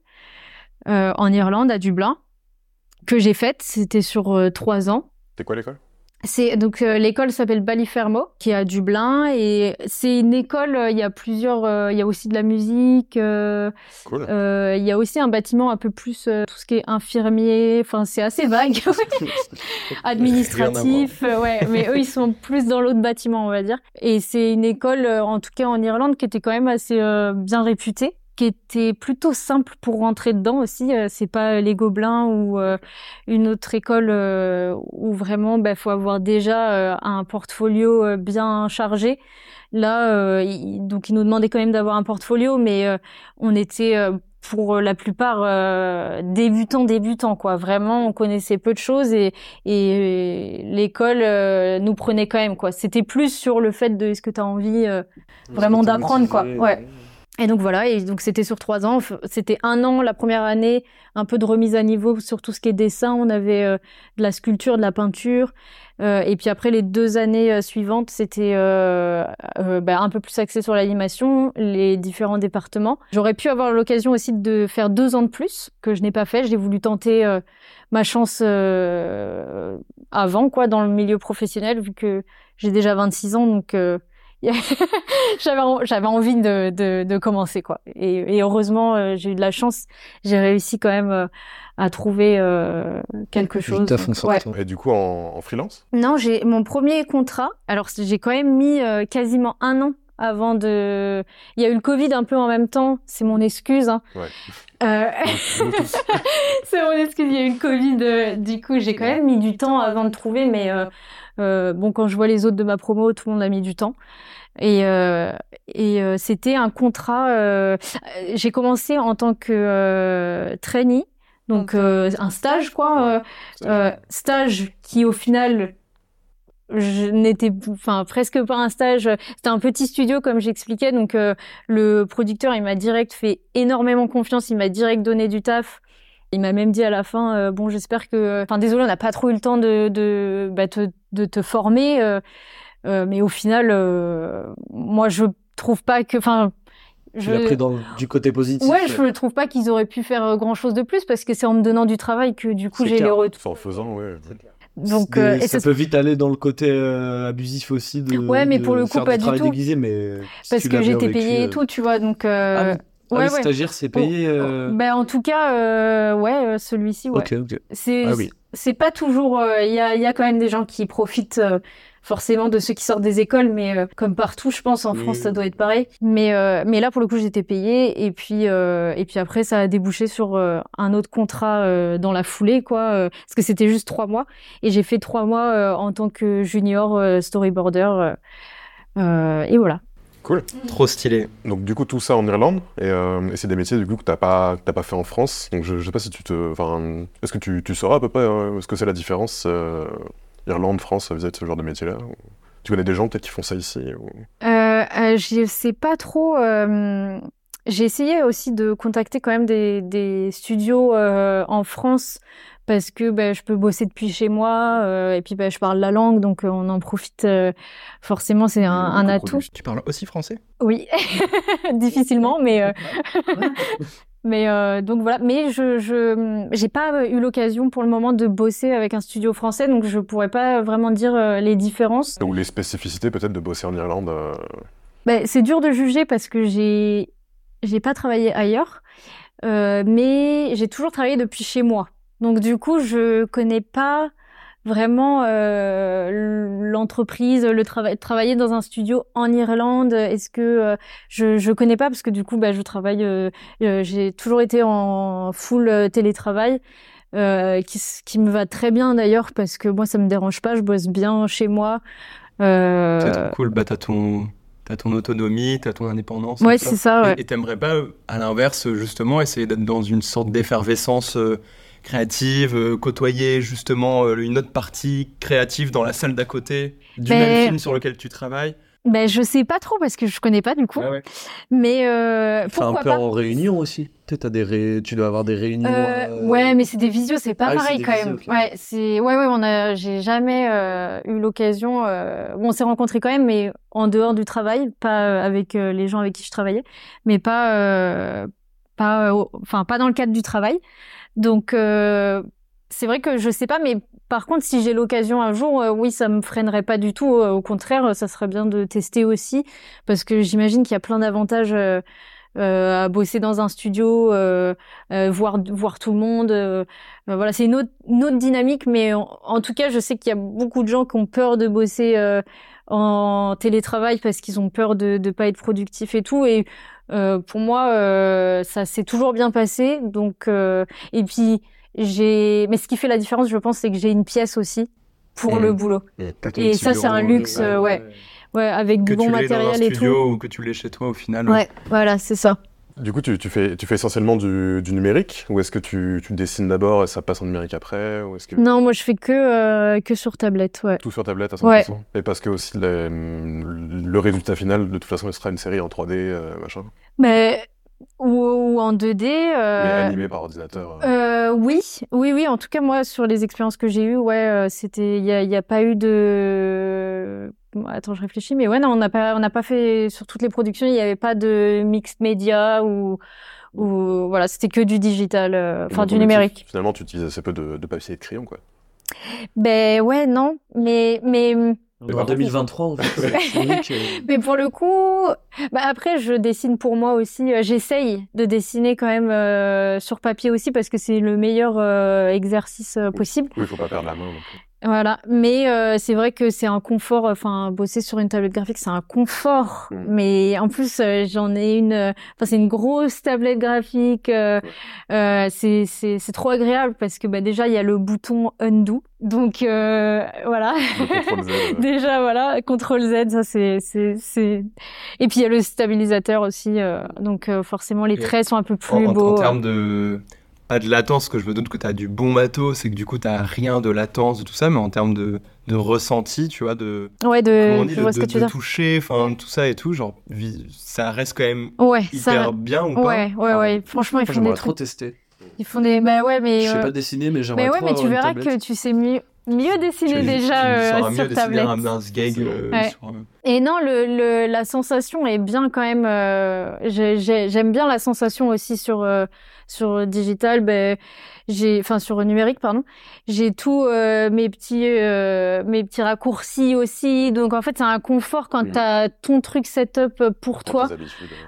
euh, en Irlande, à Dublin, que j'ai faite. C'était sur euh, trois ans. C'est quoi l'école? C'est donc euh, l'école s'appelle Ballyfermo, qui est à Dublin, et c'est une école. euh, Il y a plusieurs. euh, Il y a aussi de la musique. Cool. Il y a aussi un bâtiment un peu plus tout ce qui est infirmier. Enfin, c'est assez vague. Administratif. ouais, mais eux ils sont plus dans l'autre bâtiment, on va dire. Et c'est une école, en tout cas en Irlande, qui était quand même assez bien réputée qui était plutôt simple pour rentrer dedans aussi. Euh, c'est pas les Gobelins ou euh, une autre école euh, où vraiment bah faut avoir déjà euh, un portfolio euh, bien chargé. Là, euh, il- donc ils nous demandaient quand même d'avoir un portfolio, mais euh, on était euh, pour la plupart euh, débutants débutants quoi. Vraiment, on connaissait peu de choses et, et l'école euh, nous prenait quand même quoi. C'était plus sur le fait de est-ce que tu as envie euh, vraiment d'apprendre quoi. Ouais. Et donc voilà, et donc c'était sur trois ans. C'était un an la première année, un peu de remise à niveau sur tout ce qui est dessin. On avait euh, de la sculpture, de la peinture. Euh, et puis après les deux années euh, suivantes, c'était euh, euh, bah, un peu plus axé sur l'animation, les différents départements. J'aurais pu avoir l'occasion aussi de faire deux ans de plus que je n'ai pas fait. J'ai voulu tenter ma chance avant, quoi, dans le milieu professionnel, vu que j'ai déjà 26 ans, donc. j'avais en- j'avais envie de, de, de commencer quoi et, et heureusement euh, j'ai eu de la chance j'ai réussi quand même euh, à trouver euh, quelque chose Juste à fond Donc, sur ouais. toi. Et du coup, en, en freelance? Non j'ai mon premier contrat alors j'ai quand même mis euh, quasiment un an avant de il y a eu le covid un peu en même temps c'est mon excuse hein. Ouais. Euh, c'est mon excuse, il y a eu le Covid, euh, du coup j'ai quand même mis du temps avant de trouver, mais euh, euh, bon quand je vois les autres de ma promo, tout le monde a mis du temps. Et, euh, et euh, c'était un contrat. euh, j'ai commencé en tant que euh, trainee, donc euh, un stage quoi, euh, stage qui au final je n'étais enfin presque pas un stage c'était un petit studio comme j'expliquais donc euh, le producteur il m'a direct fait énormément confiance il m'a direct donné du taf il m'a même dit à la fin euh, bon j'espère que enfin désolé on n'a pas trop eu le temps de de bah, te, de te former euh, euh, mais au final euh, moi je trouve pas que enfin Tu l'as pris dans, du côté positif. Ouais, je trouve pas qu'ils auraient pu faire grand chose de plus parce que c'est en me donnant du travail que du coup j'ai les retours. En faisant, ouais. Donc, euh, et ça ça- peut vite aller dans le côté euh, abusif aussi de. Ouais, mais de pour le coup, pas du tout. déguisé, mais si parce que j'étais payée et euh, tout, tu vois. Donc, Ah, euh, Ah ouais, oui, ouais. stagiaire, c'est payé. euh, Ben, en tout cas, euh, ouais, euh, celui-ci, ouais. Ok, ok. C'est Ah oui. c'est pas toujours. euh, Il y, a, il y a quand même des gens qui profitent euh, forcément de ceux qui sortent des écoles, mais euh, comme partout, je pense en Oui, France, ça doit être pareil. Mais euh, mais là, pour le coup, j'étais payée et puis euh, et puis après, ça a débouché sur euh, un autre contrat euh, dans la foulée, quoi. euh, parce que c'était juste trois mois et j'ai fait trois mois euh, en tant que junior euh, storyboarder. euh, euh, et voilà. Cool. Trop stylé. Donc du coup tout ça en Irlande et, euh, et c'est des métiers du coup que t'as pas que t'as pas fait en France. Donc je, je sais pas si tu te, enfin, est-ce que tu, tu sauras à peu près euh, ce que c'est la différence euh, Irlande France vis-à-vis de ce genre de métier-là ou- Tu connais des gens peut-être qui font ça ici ou... Euh, euh, je sais pas trop. euh, J'ai essayé aussi de contacter quand même des, des studios euh, en France parce que ben, je peux bosser depuis chez moi euh, et puis ben, je parle la langue donc euh, on en profite euh, forcément c'est un, un atout. Tu parles aussi français? Oui, difficilement mais euh, mais euh, donc voilà mais je je j'ai pas eu l'occasion pour le moment de bosser avec un studio français donc je pourrais pas vraiment dire euh, les différences. Ou les spécificités peut-être de bosser en Irlande. euh, Ben, c'est dur de juger parce que j'ai j'ai pas travaillé ailleurs, euh, mais j'ai toujours travaillé depuis chez moi. Donc du coup, je connais pas vraiment euh, l'entreprise, le travail, travailler dans un studio en Irlande. Est-ce que euh, je je connais pas parce que du coup, bah, je travaille. euh, j'ai toujours été en full télétravail. Qui, qui me va très bien d'ailleurs parce que moi ça me dérange pas, je bosse bien chez moi. C'est trop cool. Bah, t'as ton, t'as ton autonomie, t'as ton indépendance. ouais, tout ça. c'est ça. Ouais. Et- t'aimerais pas, à l'inverse, justement, essayer d'être dans une sorte d'effervescence créative, euh, côtoyer justement euh, une autre partie créative dans la salle d'à côté du Mais- même film sur lequel tu travailles Ben je sais pas trop parce que je connais pas du coup. Ouais, ouais. Mais euh, Enfin, un pourquoi peu pas en réunion aussi. Peut-être t'as des ré- tu dois avoir des réunions. Euh, euh, Ouais, mais c'est des visios, c'est pas Ah pareil quand visios, même. ok. Ouais, c'est ouais, ouais, on a, j'ai jamais euh, eu l'occasion. Euh... Bon, on s'est rencontrés quand même, mais en dehors du travail, pas euh, avec euh, les gens avec qui je travaillais, mais pas, euh, pas, euh, enfin, pas dans le cadre du travail. Donc, euh, c'est vrai que je sais pas, mais par contre, si j'ai l'occasion un jour, euh, oui, ça me freinerait pas du tout. Euh, au contraire, ça serait bien de tester aussi, parce que j'imagine qu'il y a plein d'avantages. Euh, à bosser dans un studio, euh, euh, voir voir tout le monde. voilà, c'est une autre, une autre dynamique, mais en, en tout cas, je sais qu'il y a beaucoup de gens qui ont peur de bosser euh, en télétravail parce qu'ils ont peur de de pas être productifs et tout. Et euh, pour moi, euh, ça s'est toujours bien passé. Donc, euh, et puis j'ai, mais ce qui fait la différence, je pense, c'est que j'ai une pièce aussi pour le boulot. T'as ton Et ça, c'est un euh, luxe, ouais. Ouais, avec du bon tu l'aies dans un matériel et tout. studio ou que tu l'aies chez toi au final. Ouais, voilà, c'est ça. Du coup, tu, tu fais, tu fais essentiellement du, du numérique ou est-ce que tu, tu dessines d'abord et ça passe en numérique après ou est-ce que Non, moi, je fais que euh, que sur tablette, ouais. tout sur tablette à 100% Ouais. Et parce que aussi les- le résultat final, de toute façon, il sera une série en 3D, euh, machin, Mais ou, ou en 2D. mais Euh, animé par ordinateur. euh. euh, oui, oui, oui. En tout cas, moi, sur les expériences que j'ai eues, ouais, euh, c'était, il y a, il y a pas eu de. Bon, Attends, je réfléchis, mais ouais, non, on n'a pas, on n'a pas fait sur toutes les productions, il n'y avait pas de mixed media ou, ou voilà, c'était que du digital, euh, enfin donc, du numérique. Finalement, tu utilises assez peu de, de papier et de crayon, quoi. Ben ouais, non, mais mais En 2023, en fait. Mais pour le coup, bah après, je dessine pour moi aussi. Euh, J'essaye de dessiner quand même euh, sur papier aussi parce que c'est le meilleur euh, exercice euh, possible. Oui, il faut pas perdre la main. non plus. Voilà. Mais euh, c'est vrai que c'est un confort. Enfin, bosser sur une tablette graphique, c'est un confort. Mm. Mais en plus, euh, j'en ai une. euh, Enfin, c'est une grosse tablette graphique. euh, euh, c'est c'est c'est trop agréable parce que bah déjà il y a le bouton undo. Donc euh, voilà. Contrôle Z, Déjà, voilà, CTRL Z, ça c'est, c'est, c'est. Et puis il y a le stabilisateur aussi, donc forcément les traits sont un peu En, plus en- en beaux. euh. termes de. Pas de latence, que je me doute que tu as du bon matos, c'est que du coup, tu rien de latence, de tout ça, mais en termes de, de ressenti, tu vois, de. Ouais, comment de, on dit, de, ce de- de toucher, enfin, tout ça et tout, genre, ça reste quand même Ouais, hyper ça. bien ou pas? Ouais, ouais, ouais. Franchement, ils font des trop trucs. tester. Ils font des. Bah ouais, mais. Je sais euh, pas dessiner, mais j'aimerais Mais ouais, trop mais tu verras tablette. que tu sais mieux, mieux dessiner tu- déjà tu euh, sauras mieux sur dessiner tablette. un, un sgeg euh, Ouais. sur, euh, Et non, le, le, la sensation est bien quand même. euh, j'ai- j'ai- J'aime bien la sensation aussi sur euh, sur digital. Ben, j'ai, enfin sur numérique, pardon. J'ai tout euh, mes petits euh, mes petits raccourcis aussi. Donc en fait, c'est un confort quand Mhm. t'as ton truc setup pour toi.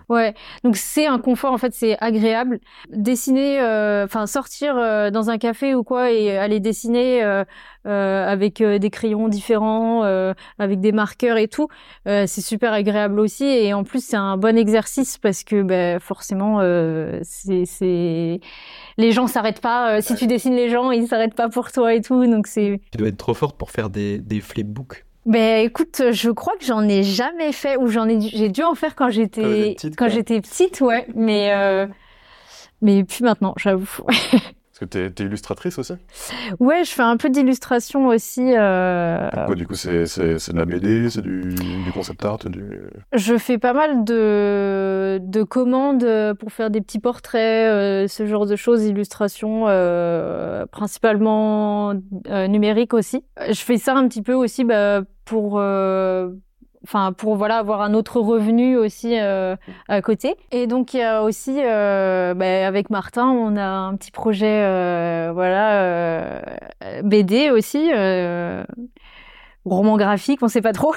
Ouais, donc c'est un confort en fait, c'est agréable. Dessiner, euh, enfin sortir euh, dans un café ou quoi et aller dessiner euh, euh, avec des crayons différents, euh, avec des marqueurs et tout, euh, c'est super agréable aussi. Et en plus c'est un bon exercice parce que ben forcément euh, c'est c'est les gens s'arrêtent pas. euh, si tu dessines les gens, ils s'arrêtent pas pour toi et tout. Donc c'est Tu dois être trop forte pour faire des, des flipbooks. ben écoute, je crois que j'en ai jamais fait ou j'en ai j'ai dû en faire quand j'étais petite, quand j'étais petite, ouais, mais euh, mais plus maintenant, j'avoue. Parce que t'es es illustratrice aussi Ouais, je fais un peu d'illustration aussi. Euh... Quoi, du coup, c'est de la BD, c'est du, du, concept art du... Je fais pas mal de, de commandes pour faire des petits portraits, euh, ce genre de choses, illustration, euh, principalement euh, numérique aussi. Je fais ça un petit peu aussi bah, pour euh, enfin pour voilà avoir un autre revenu aussi euh, à côté. Et donc il y a aussi euh, bah, avec Martin, on a un petit projet euh, voilà euh, BD aussi, euh, roman graphique, on sait pas trop,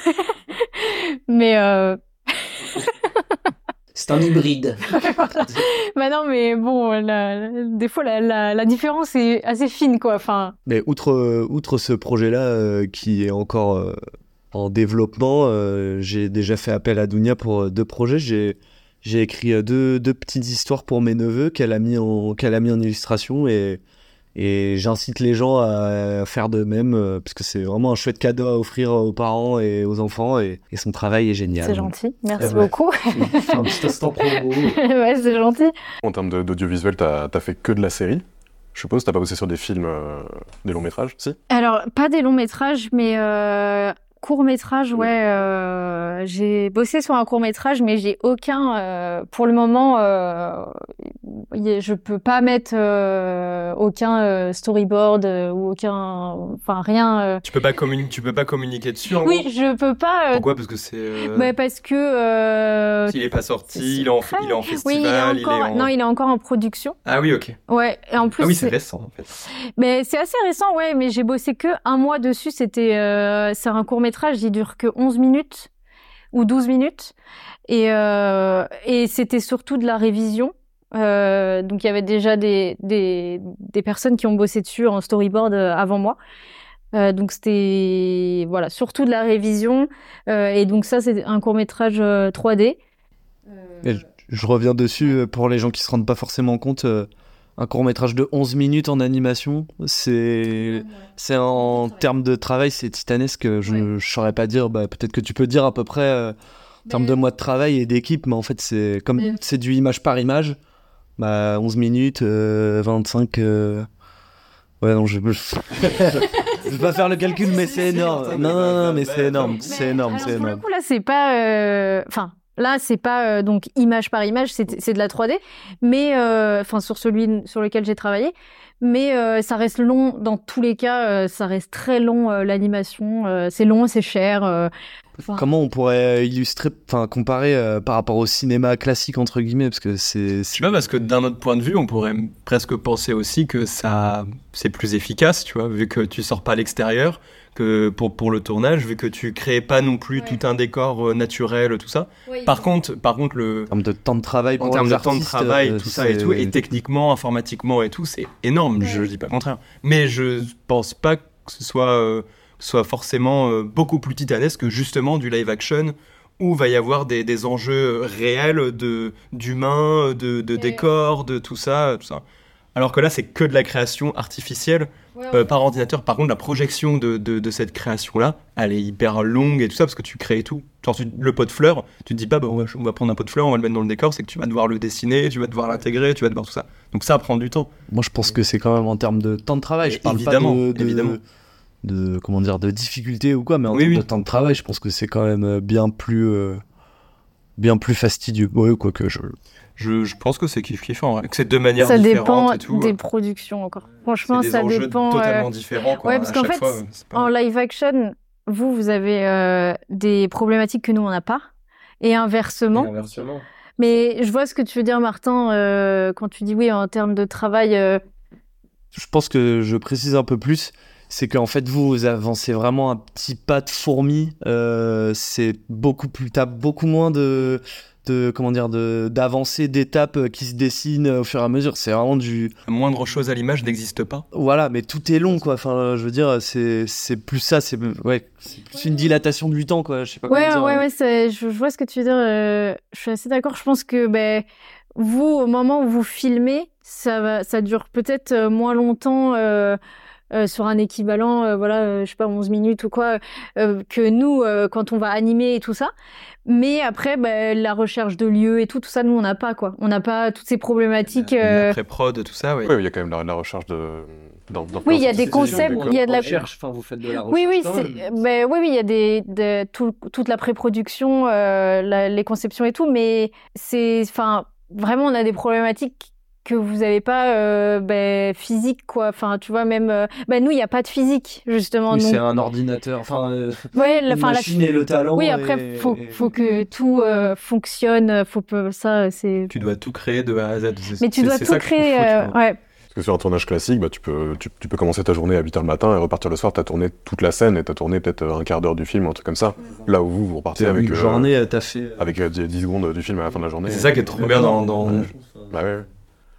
mais euh, C'est un hybride. bah non, mais bon, la, des fois la, la, la, différence est assez fine, quoi. Enfin. Mais outre outre ce projet-là euh, qui est encore euh, en développement. Euh, j'ai déjà fait appel à Dounia pour euh, deux projets. J'ai j'ai écrit euh, deux, deux petites histoires pour mes neveux qu'elle a mis en qu'elle a mis en illustration et et j'incite les gens à faire de même parce que c'est vraiment un chouette cadeau à offrir aux parents et aux enfants et, et son travail est génial. C'est gentil, merci ouais. beaucoup. un petit instant promo. ouais, c'est gentil. En termes d'audiovisuel, t'as as fait que de la série je suppose, t'as pas bossé sur des films, euh, des longs métrages, si? Alors, pas des longs métrages, mais euh, court métrage, ouais, euh, j'ai bossé sur un court métrage, mais j'ai aucun, euh, pour le moment, euh, je peux pas mettre euh, aucun storyboard ou aucun, enfin rien. Tu peux pas communiquer, tu peux pas communiquer dessus. En oui, gros? je peux pas. Pourquoi? Parce que c'est. Bah, parce que. il est pas sorti, il est en, il est en festival. Oui, il est encore. Il est en... Non, il est encore en production. Ah oui, ok. Ouais, et en plus. Ah oui, c'est récent en fait. Mais c'est assez récent, ouais. Mais j'ai bossé que un mois dessus. C'était, c'est un court métrage métrage, il dure que 11 minutes ou 12 minutes. Et, euh, et c'était surtout de la révision. Euh, donc il y avait déjà des, des, personnes qui ont bossé dessus en storyboard euh, avant moi. Donc c'était voilà surtout de la révision. Et donc ça c'est un court métrage 3D. Je, je, reviens dessus pour les gens qui se rendent pas forcément compte un court métrage de 11 minutes en animation, c'est c'est en termes de travail, c'est titanesque. Je ne saurais pas dire, bah, peut-être que tu peux dire à peu près euh, en termes de mois de travail et d'équipe, mais en fait, c'est comme c'est du image par image. Bah, 11 minutes, euh, 25. Euh... Ouais, non, je ne vais pas faire le calcul, mais c'est énorme. Non, non, non, mais c'est énorme, c'est énorme, c'est énorme. Pour le coup, là, c'est pas. Enfin, Là, c'est pas euh, donc image par image, c'est de la 3D, mais enfin sur celui sur lequel j'ai travaillé, mais euh, ça reste long dans tous les cas, euh, ça reste très long l'animation, c'est long, c'est cher. Comment on pourrait illustrer, enfin comparer par rapport au cinéma classique entre guillemets, parce que c'est. Pas parce que d'un autre point de vue, on pourrait presque penser aussi que ça c'est plus efficace, tu vois, vu que tu sors pas à l'extérieur que pour, pour le tournage, vu que tu crées pas non plus ouais. tout un décor euh, naturel, tout ça. Par contre, par contre le en termes de temps de travail, en termes de temps de travail, euh, tout ça et tout, et techniquement, informatiquement et tout, c'est énorme. Ouais. Je dis pas le contraire, mais je pense pas que ce soit euh, soit forcément euh, beaucoup plus titanesque que justement du live action où va y avoir des, des enjeux réels de d'humains, de, de décors, de tout ça, tout ça. Alors que là, c'est que de la création artificielle ouais, ouais. Euh, par ordinateur. Par contre, la projection de, de, de cette création-là, elle est hyper longue et tout ça, parce que tu crées tout. Genre, tu, le pot de fleurs, tu te dis pas, bah, on, va, on va prendre un pot de fleurs, on va le mettre dans le décor, c'est que tu vas devoir le dessiner, tu vas devoir l'intégrer, tu vas devoir tout ça. Donc ça prend du temps. Moi, je pense que c'est quand même en termes de temps de travail. Je parle évidemment, pas de, de, évidemment. de, comment dire, de difficulté ou quoi, mais en oui, termes oui. de temps de travail, je pense que c'est quand même bien plus, euh, bien plus fastidieux. Ouais, quoi que je... Je, je, pense que c'est kiff kiffant, ouais. que c'est de manière ça différente dépend et tout. des productions encore. Franchement, des ça enjeux dépend. totalement euh... différents. Quoi, ouais, parce qu'en fait, fois, pas... en live action, vous, vous avez euh, des problématiques que nous on n'a pas, et inversement. Et inversement. Mais je vois ce que tu veux dire, Martin, euh, quand tu dis oui en termes de travail. euh, Je pense que je précise un peu plus c'est qu'en fait vous, vous avancez vraiment un petit pas de fourmi. Euh, c'est beaucoup plus, t'as beaucoup moins de, de comment dire, de d'avancées, d'étapes qui se dessinent au fur et à mesure. C'est vraiment du. La moindre chose à l'image n'existe pas. Voilà, mais tout est long quoi. Enfin, je veux dire, c'est c'est plus ça, c'est ouais, c'est plus une dilatation du temps quoi. Je sais pas ouais, comment dire. Ouais, ouais, ouais, je, je vois ce que tu veux dire. Euh, je suis assez d'accord. Je pense que ben vous, au moment où vous filmez, ça va, ça dure peut-être moins longtemps. Euh, euh, sur un équivalent, euh, voilà, euh, je sais pas, 11 minutes ou quoi, euh, que nous, euh, quand on va animer et tout ça. Mais après, bah, la recherche de lieux et tout, tout ça, nous, on n'a pas, quoi. On n'a pas toutes ces problématiques. euh, Après prod, tout ça, oui. Oui, il y a quand même la, la recherche de. d'in- Oui, il y a des concepts, il y a de la- recherche, enfin, vous faites de la recherche. Oui, oui, ben, oui, oui, il y a des, de- tout- toute la pré-production, euh, les conceptions et tout, mais c'est, enfin, vraiment, on a des problématiques que vous n'avez pas, euh, ben, physique, quoi. Enfin, tu vois, même, euh, ben, nous, il n'y a pas de physique, justement. Oui, c'est un ordinateur. Enfin, euh, ouais, la, la- et le talent. oui, après, et- faut, faut que tout euh, fonctionne, faut que ça, c'est. Tu dois tout créer de A à Z. Mais tu dois tout créer, tu ouais. Parce que sur un tournage classique, bah, tu, peux, tu, tu peux commencer ta journée à 8h le matin et repartir le soir, t'as tourné toute la scène et t'as tourné peut-être un quart d'heure du film, un truc comme ça. Là où vous, vous repartez avec, une euh, journée, t'as fait. avec euh, 10 10 secondes du film à la fin de la journée. C'est ça qui est trop bien dans- Bah ouais.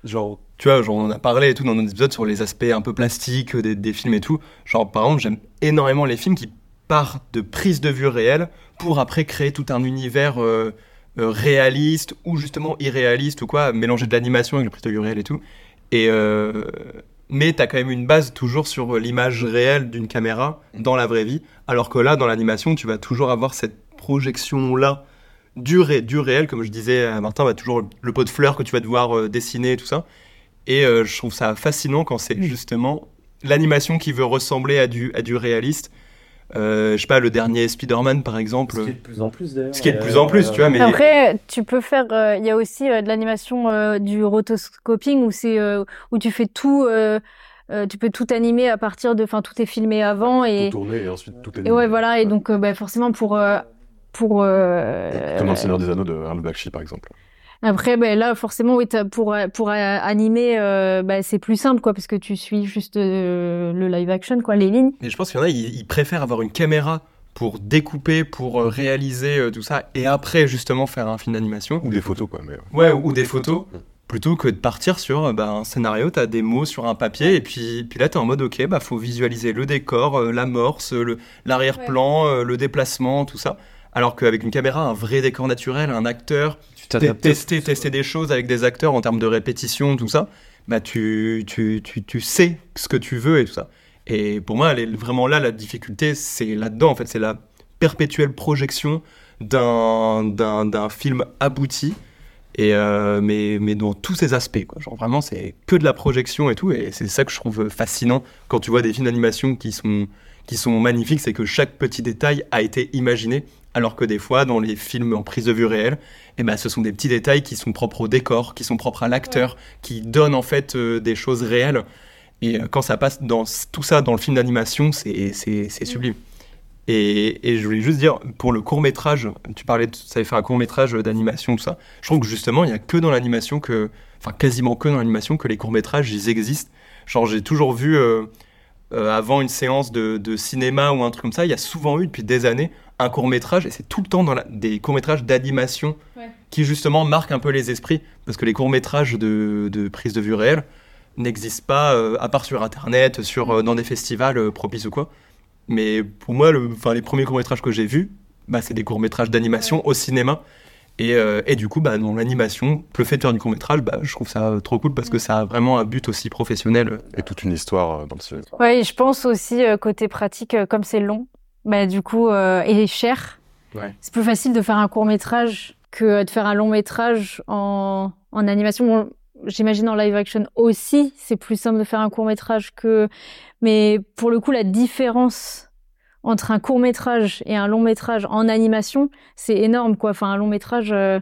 Genre, Tu vois, genre, on en a parlé et tout dans nos épisodes sur les aspects un peu plastiques des, films et tout. Genre, par exemple, j'aime énormément les films qui partent de prises de vue réelles pour après créer tout un univers euh, euh, réaliste ou justement irréaliste ou quoi, mélanger de l'animation avec la prise de vue réelle et tout. Et euh, mais t'as quand même une base toujours sur l'image réelle d'une caméra dans la vraie vie, alors que là, dans l'animation, tu vas toujours avoir cette projection-là du, ré- du réel, comme je disais à Martin, bah, toujours le pot de fleurs que tu vas devoir euh, dessiner et tout ça. Et euh, je trouve ça fascinant quand c'est justement l'animation qui veut ressembler à du, à du réaliste. Euh, je sais pas, le dernier Spider-Man par exemple. ce qui est de plus en plus d'ailleurs. Ce qui est de plus en plus, tu vois, mais Après, tu peux faire. euh, Il y a aussi euh, de l'animation euh, du rotoscoping où c'est euh, où tu fais tout. euh, euh, tu peux tout animer à partir de. Enfin, tout est filmé avant et. Tout tourné et ensuite tout est Et ouais, voilà. Et donc, euh, bah, forcément, pour euh, pour euh, Comme dans le Seigneur des Anneaux de Earl Bakshi, par exemple. après, ben là, forcément, oui, pour pour animer, euh, bah, c'est plus simple, quoi, parce que tu suis juste euh, le live action, quoi, les lignes. Mais je pense qu'il y en a, ils, ils préfèrent avoir une caméra pour découper, pour euh, réaliser euh, tout ça, et après justement faire un film d'animation. Ou des photos, quoi. Mais, ouais. Ou des photos. Plutôt que de partir sur bah, un scénario, t'as des mots sur un papier, et puis, puis là t'es en mode ok, bah faut visualiser le décor, euh, l'amorce, le- l'arrière-plan, euh, le déplacement, tout ça. Alors qu'avec une caméra, un vrai décor naturel, un acteur, tester, tester des choses avec des acteurs en termes de répétition, tout ça, bah tu, tu, tu, tu sais ce que tu veux et tout ça. Et pour moi, elle est vraiment là, la difficulté, c'est là-dedans, en fait, c'est la perpétuelle projection d'un, film abouti, et, euh, mais, mais dans tous ses aspects. Quoi. Genre vraiment, c'est que de la projection et tout, et c'est ça que je trouve fascinant quand tu vois des films d'animation qui sont, qui sont magnifiques, c'est que chaque petit détail a été imaginé, alors que des fois, dans les films en prise de vue réelle, eh ben, ce sont des petits détails qui sont propres au décor, qui sont propres à l'acteur, qui donnent en fait euh, des choses réelles. Et euh, quand ça passe dans tout ça dans le film d'animation, c'est c'est sublime. Et, et je voulais juste dire, pour le court métrage, tu parlais, de, ça avait fait un court métrage d'animation, tout ça. Je trouve que justement, il n'y a que dans l'animation que, enfin quasiment que dans l'animation que les courts métrages, ils existent. Genre, j'ai toujours vu euh, euh, avant une séance de, de cinéma ou un truc comme ça, il y a souvent eu depuis des années un court métrage, et c'est tout le temps dans la- des courts métrages d'animation Ouais. qui justement marquent un peu les esprits, parce que les courts métrages de, de prise de vue réelle n'existent pas, euh, à part sur Internet, sur, euh, dans des festivals euh, propices ou quoi. Mais pour moi, le, enfin, les premiers courts-métrages que j'ai vus, bah, c'est des courts-métrages d'animation au cinéma. Et, euh, et du coup, bah, dans l'animation, le fait de faire du court-métrage, bah, je trouve ça trop cool parce que ça a vraiment un but aussi professionnel. Et toute une histoire dans le cinéma. Et je pense aussi euh, côté pratique, euh, comme c'est long, bah du coup euh, et cher. Ouais. C'est plus facile de faire un court métrage que de faire un long métrage en, en animation. Bon, J'imagine en live action aussi, c'est plus simple de faire un court métrage que. Mais pour le coup, la différence entre un court métrage et un long métrage en animation, c'est énorme quoi. Enfin, un long métrage, euh,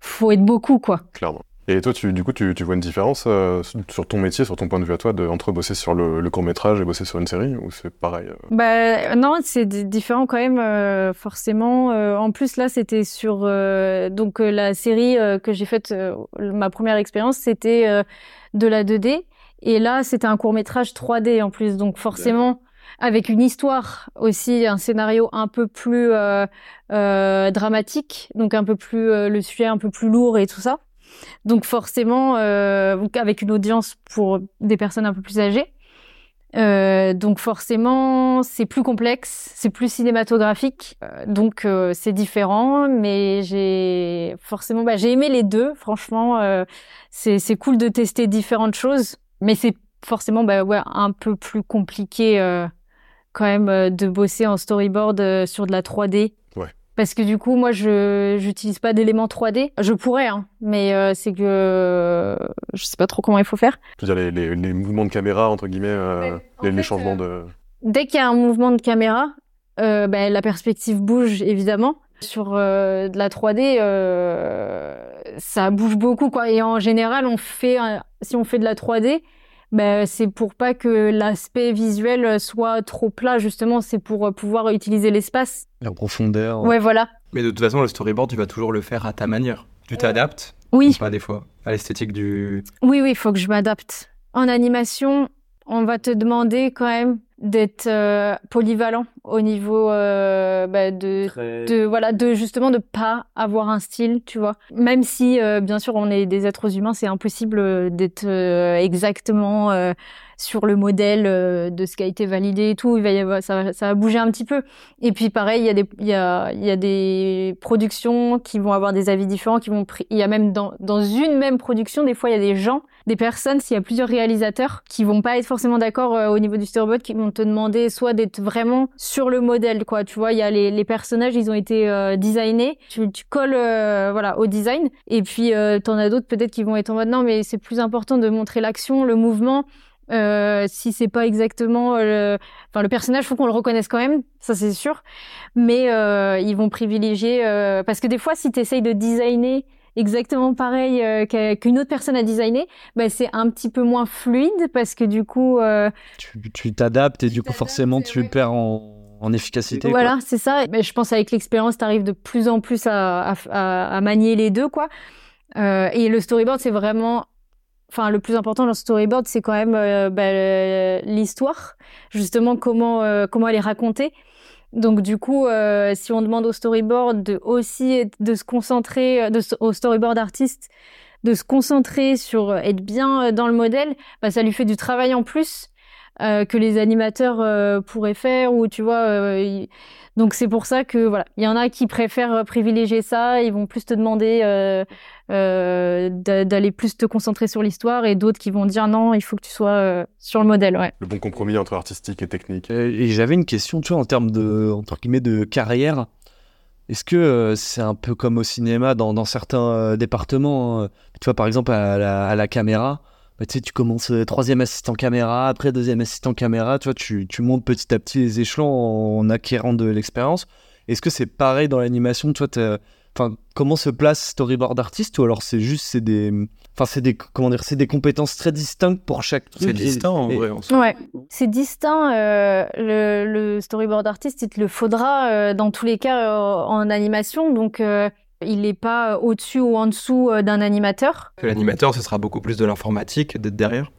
faut être beaucoup quoi. clairement. Et toi, tu, du coup, tu, tu vois une différence euh, sur ton métier, sur ton point de vue à toi, de, entre bosser sur le, le court-métrage et bosser sur une série, ou c'est pareil euh Bah non, c'est di- différent quand même euh, forcément. Euh, en plus là, c'était sur euh, donc euh, la série euh, que j'ai faite, euh, ma première expérience, c'était euh, de la 2D et là, c'était un court métrage 3D en plus, donc forcément avec une histoire aussi, un scénario un peu plus euh, euh, dramatique, donc un peu plus euh, le sujet un peu plus lourd et tout ça. Donc forcément, euh, avec une audience pour des personnes un peu plus âgées. Euh, donc forcément, c'est plus complexe, c'est plus cinématographique, Euh, donc euh, c'est différent. Mais j'ai forcément, bah, j'ai aimé les deux. Franchement, euh, c'est cool de tester différentes choses, mais c'est forcément bah ouais un peu plus compliqué quand même de bosser en storyboard sur de la 3D. Parce que du coup, moi, je j'utilise pas d'éléments 3D. Je pourrais, hein, mais euh, c'est que euh, je sais pas trop comment il faut faire. Je veux dire, les, les, les mouvements de caméra, entre guillemets, euh, les, fait, les changements de... Dès qu'il y a un mouvement de caméra, euh, bah, la perspective bouge évidemment. Sur euh, de la 3D, euh, ça bouge beaucoup quoi. Et en général, on fait un- si on fait de la 3D, bah, c'est pour pas que l'aspect visuel soit trop plat justement. C'est pour euh, pouvoir utiliser l'espace. La profondeur. Ouais, voilà. Mais de toute façon, le storyboard, tu vas toujours le faire à ta manière. Tu t'adaptes, Oui, ou pas des fois, à l'esthétique du. oui, oui. Il faut que je m'adapte. En animation, on va te demander quand même d'être euh, polyvalent au niveau euh, bah, de de voilà de justement de pas avoir un style tu vois. Même si euh, bien sûr on est des êtres humains c'est impossible euh, d'être euh, exactement sur le modèle de ce qui a été validé et tout. Il va y avoir ça va, ça va bouger un petit peu. Et puis pareil il y a des il y a y a des productions qui vont avoir des avis différents qui vont il y a même dans dans une même production des fois il y a des gens des personnes s'il y a plusieurs réalisateurs qui vont pas être forcément d'accord euh, au niveau du storyboard qui vont te demander soit d'être vraiment sur le modèle quoi. Tu vois il y a les, les personnages ils ont été euh, designés. Tu, tu colles euh, voilà au design. Et puis euh, t'en as d'autres peut-être qui vont être en mode non mais c'est plus important de montrer l'action le mouvement euh, si c'est pas exactement le... enfin le personnage faut qu'on le reconnaisse quand même ça c'est sûr. Mais euh, ils vont privilégier euh, parce que des fois si tu essayes de designer exactement pareil qu'une autre personne a designé bah, c'est un petit peu moins fluide parce que du coup Tu t'adaptes et du coup, forcément, tu ouais. perds en, en efficacité. Voilà, c'est ça. Mais je pense avec l'expérience, tu arrives de plus en plus à, manier les deux, quoi. Euh, et le storyboard, c'est vraiment, enfin, le plus important dans le storyboard, c'est quand même euh, bah, l'histoire, justement comment euh, comment elle est racontée. Donc du coup, si on demande au storyboard de aussi de se concentrer, de, au storyboard artiste, de se concentrer sur être bien dans le modèle, bah, ça lui fait du travail en plus euh, que les animateurs euh, pourraient faire ou tu vois. euh, Donc c'est pour ça que voilà, il y en a qui préfèrent privilégier ça, ils vont plus te demander euh, euh, d'a- d'aller plus te concentrer sur l'histoire et d'autres qui vont dire non, il faut que tu sois euh, sur le modèle, ouais. Le bon compromis entre artistique et technique. Euh, Et j'avais une question, tu vois, en termes de, entre guillemets, de carrière. Est-ce que euh, c'est un peu comme au cinéma dans, dans certains euh, départements hein, Tu vois, par exemple, à la, à la caméra, bah, tu sais, tu commences euh, troisième assistant caméra, après deuxième assistant caméra, tu vois, tu, tu montes petit à petit les échelons en, acquérant de l'expérience. Est-ce que c'est pareil dans l'animation Tu vois, t'as- enfin, comment se place storyboard artiste ou alors c'est juste, c'est des, enfin, c'est des, comment dire, c'est des compétences très distinctes pour chaque truc? C'est distinct en et- vrai. en. Ouais, c'est distinct. euh, le, le storyboard artiste, il te le faudra euh, dans tous les cas euh, en animation, donc euh, il n'est pas au-dessus ou en dessous euh, d'un animateur? L'animateur, ce sera beaucoup plus de l'informatique d'être derrière.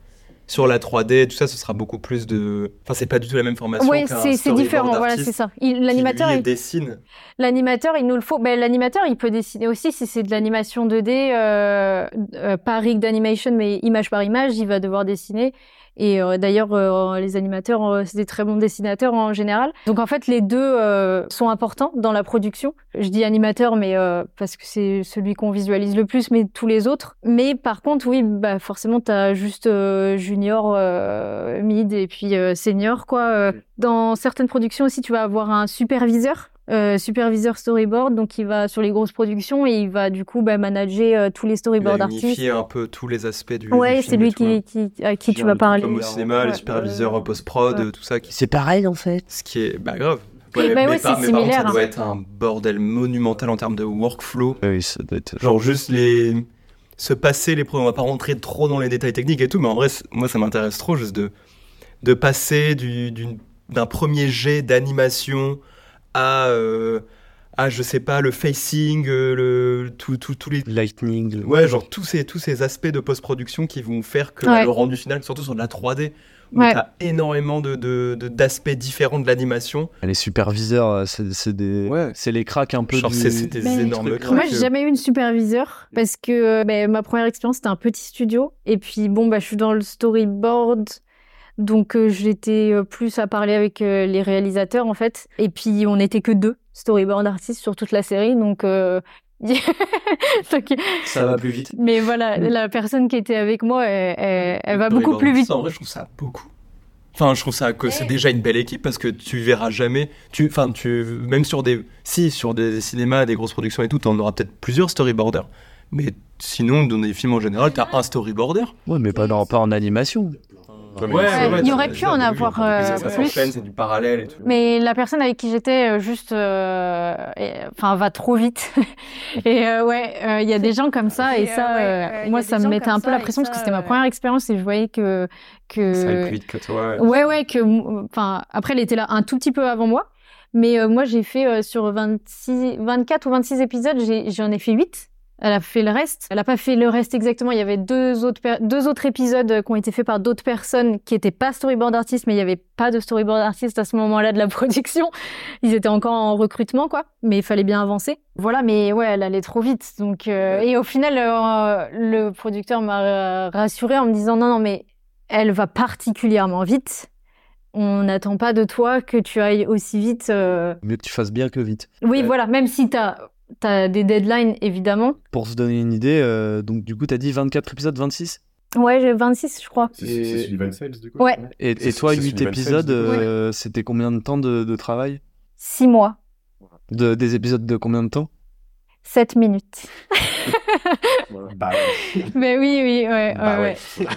Sur la 3D, tout ça, ce sera beaucoup plus de. Enfin, c'est pas du tout la même formation. Oui, c'est différent. Voilà, c'est ça. L'animateur, il- dessine. L'animateur, il nous le faut. Ben, l'animateur, il peut dessiner aussi si c'est de l'animation 2D, euh, euh, pas rig d'animation, mais image par image, il va devoir dessiner. Et euh, d'ailleurs, euh, les animateurs, euh, c'est des très bons dessinateurs en général. Donc en fait, les deux euh, sont importants dans la production. Je dis animateur, mais euh, parce que c'est celui qu'on visualise le plus, mais tous les autres. Mais par contre, oui, bah forcément, t'as juste euh, junior, euh, mid et puis euh, senior, quoi. Euh, Dans certaines productions aussi, tu vas avoir un superviseur euh, superviseur storyboard, donc il va sur les grosses productions et il va du coup bah, manager euh, tous les Il storyboard va artistes. unifier un peu tous les aspects du. Ouais, du c'est lui tout, hein. qui, qui, à qui tu vas le parler. Comme au cinéma, les Ouais. superviseurs post-prod, Ouais. tout ça. Qui... C'est pareil en fait. Ce qui est. Bah, grave. Bah mais, ouais, par, c'est mais par contre, similaire, ça doit hein. être un bordel monumental en termes de workflow. Oui, ça doit être. Genre juste les se passer les pro- on va pas rentrer trop dans les détails techniques et tout mais en vrai moi ça m'intéresse trop juste de de passer du- d'une- d'un premier jet d'animation à euh, à je sais pas le facing euh, le tout tout- tous les Lightning. le- ouais genre tous ces tous ces aspects de post-production qui vont faire que Ouais. le rendu final surtout sur de la 3D où Ouais. t'as énormément de de- de- d'aspects différents de l'animation Les superviseurs, euh, c'est c'est des, Ouais. c'est les cracks un peu. genre du- c'est c'est des Mais- énormes cracks Moi, j'ai jamais eu une superviseur parce que ben, ma première expérience c'était un petit studio et puis bon bah je suis dans le storyboard donc euh, j'étais euh, plus à parler avec euh, les réalisateurs en fait et puis on n'était que deux storyboard artistes sur toute la série donc euh, Donc, Ça va plus vite. mais voilà, la personne qui était avec moi, elle, elle- elle va beaucoup plus vite. En vrai, je trouve ça beaucoup. Enfin, je trouve ça que c'est déjà une belle équipe parce que tu verras jamais. Tu, enfin, tu, même sur des, si sur des cinémas, des grosses productions et tout, t'en auras peut-être plusieurs storyboarders. Mais sinon, dans des films en général, t'as un storyboarder. Ouais, mais pas, dans, pas en animation. Ouais, mais Ouais, c'est- ouais, il y aurait pu en avoir, euh, plus. s'enchaîne, c'est du parallèle et tout. Mais la personne avec qui j'étais, euh, juste, euh, enfin, va trop vite. et euh, ouais, euh, il y a des gens comme ça, et, Et, euh, ça, moi, ça me mettait un peu la pression parce que c'était ma première expérience et je voyais que que Ça va plus vite que toi. ouais. Ouais, que, enfin, après, elle était là un tout petit peu avant moi. Mais euh, moi, j'ai fait euh, sur 26, 24 ou 26 épisodes, j'ai- j'en ai fait 8. Elle a fait le reste. Elle a pas fait le reste exactement. Il y avait deux autres, deux autres épisodes euh, qui ont été faits par d'autres personnes qui étaient pas storyboard artistes, mais il y avait pas de storyboard artiste à ce moment-là de la production. Ils étaient encore en recrutement, quoi. Mais il fallait bien avancer. Voilà, mais ouais, elle allait trop vite. Donc, euh, et au final, euh, le producteur m'a rassuré en me disant non, non, mais elle va particulièrement vite. On n'attend pas de toi que tu ailles aussi vite. euh. Mieux que tu fasses bien que vite. Oui, Ouais. voilà, même si tu as, des deadlines, évidemment. Pour se donner une idée, euh, donc du coup, t'as dit 24 épisodes, 26 Ouais, j'ai 26, je crois. C'est c'est Sullivan Sales, du coup Ouais. Et, et toi, c'est 8 Sullivan épisodes, euh, c'était combien de temps de, de travail? Six mois, de, Des épisodes de combien de temps? 7 minutes. Bah, Mais oui, oui, ouais, bah ouais, ouais.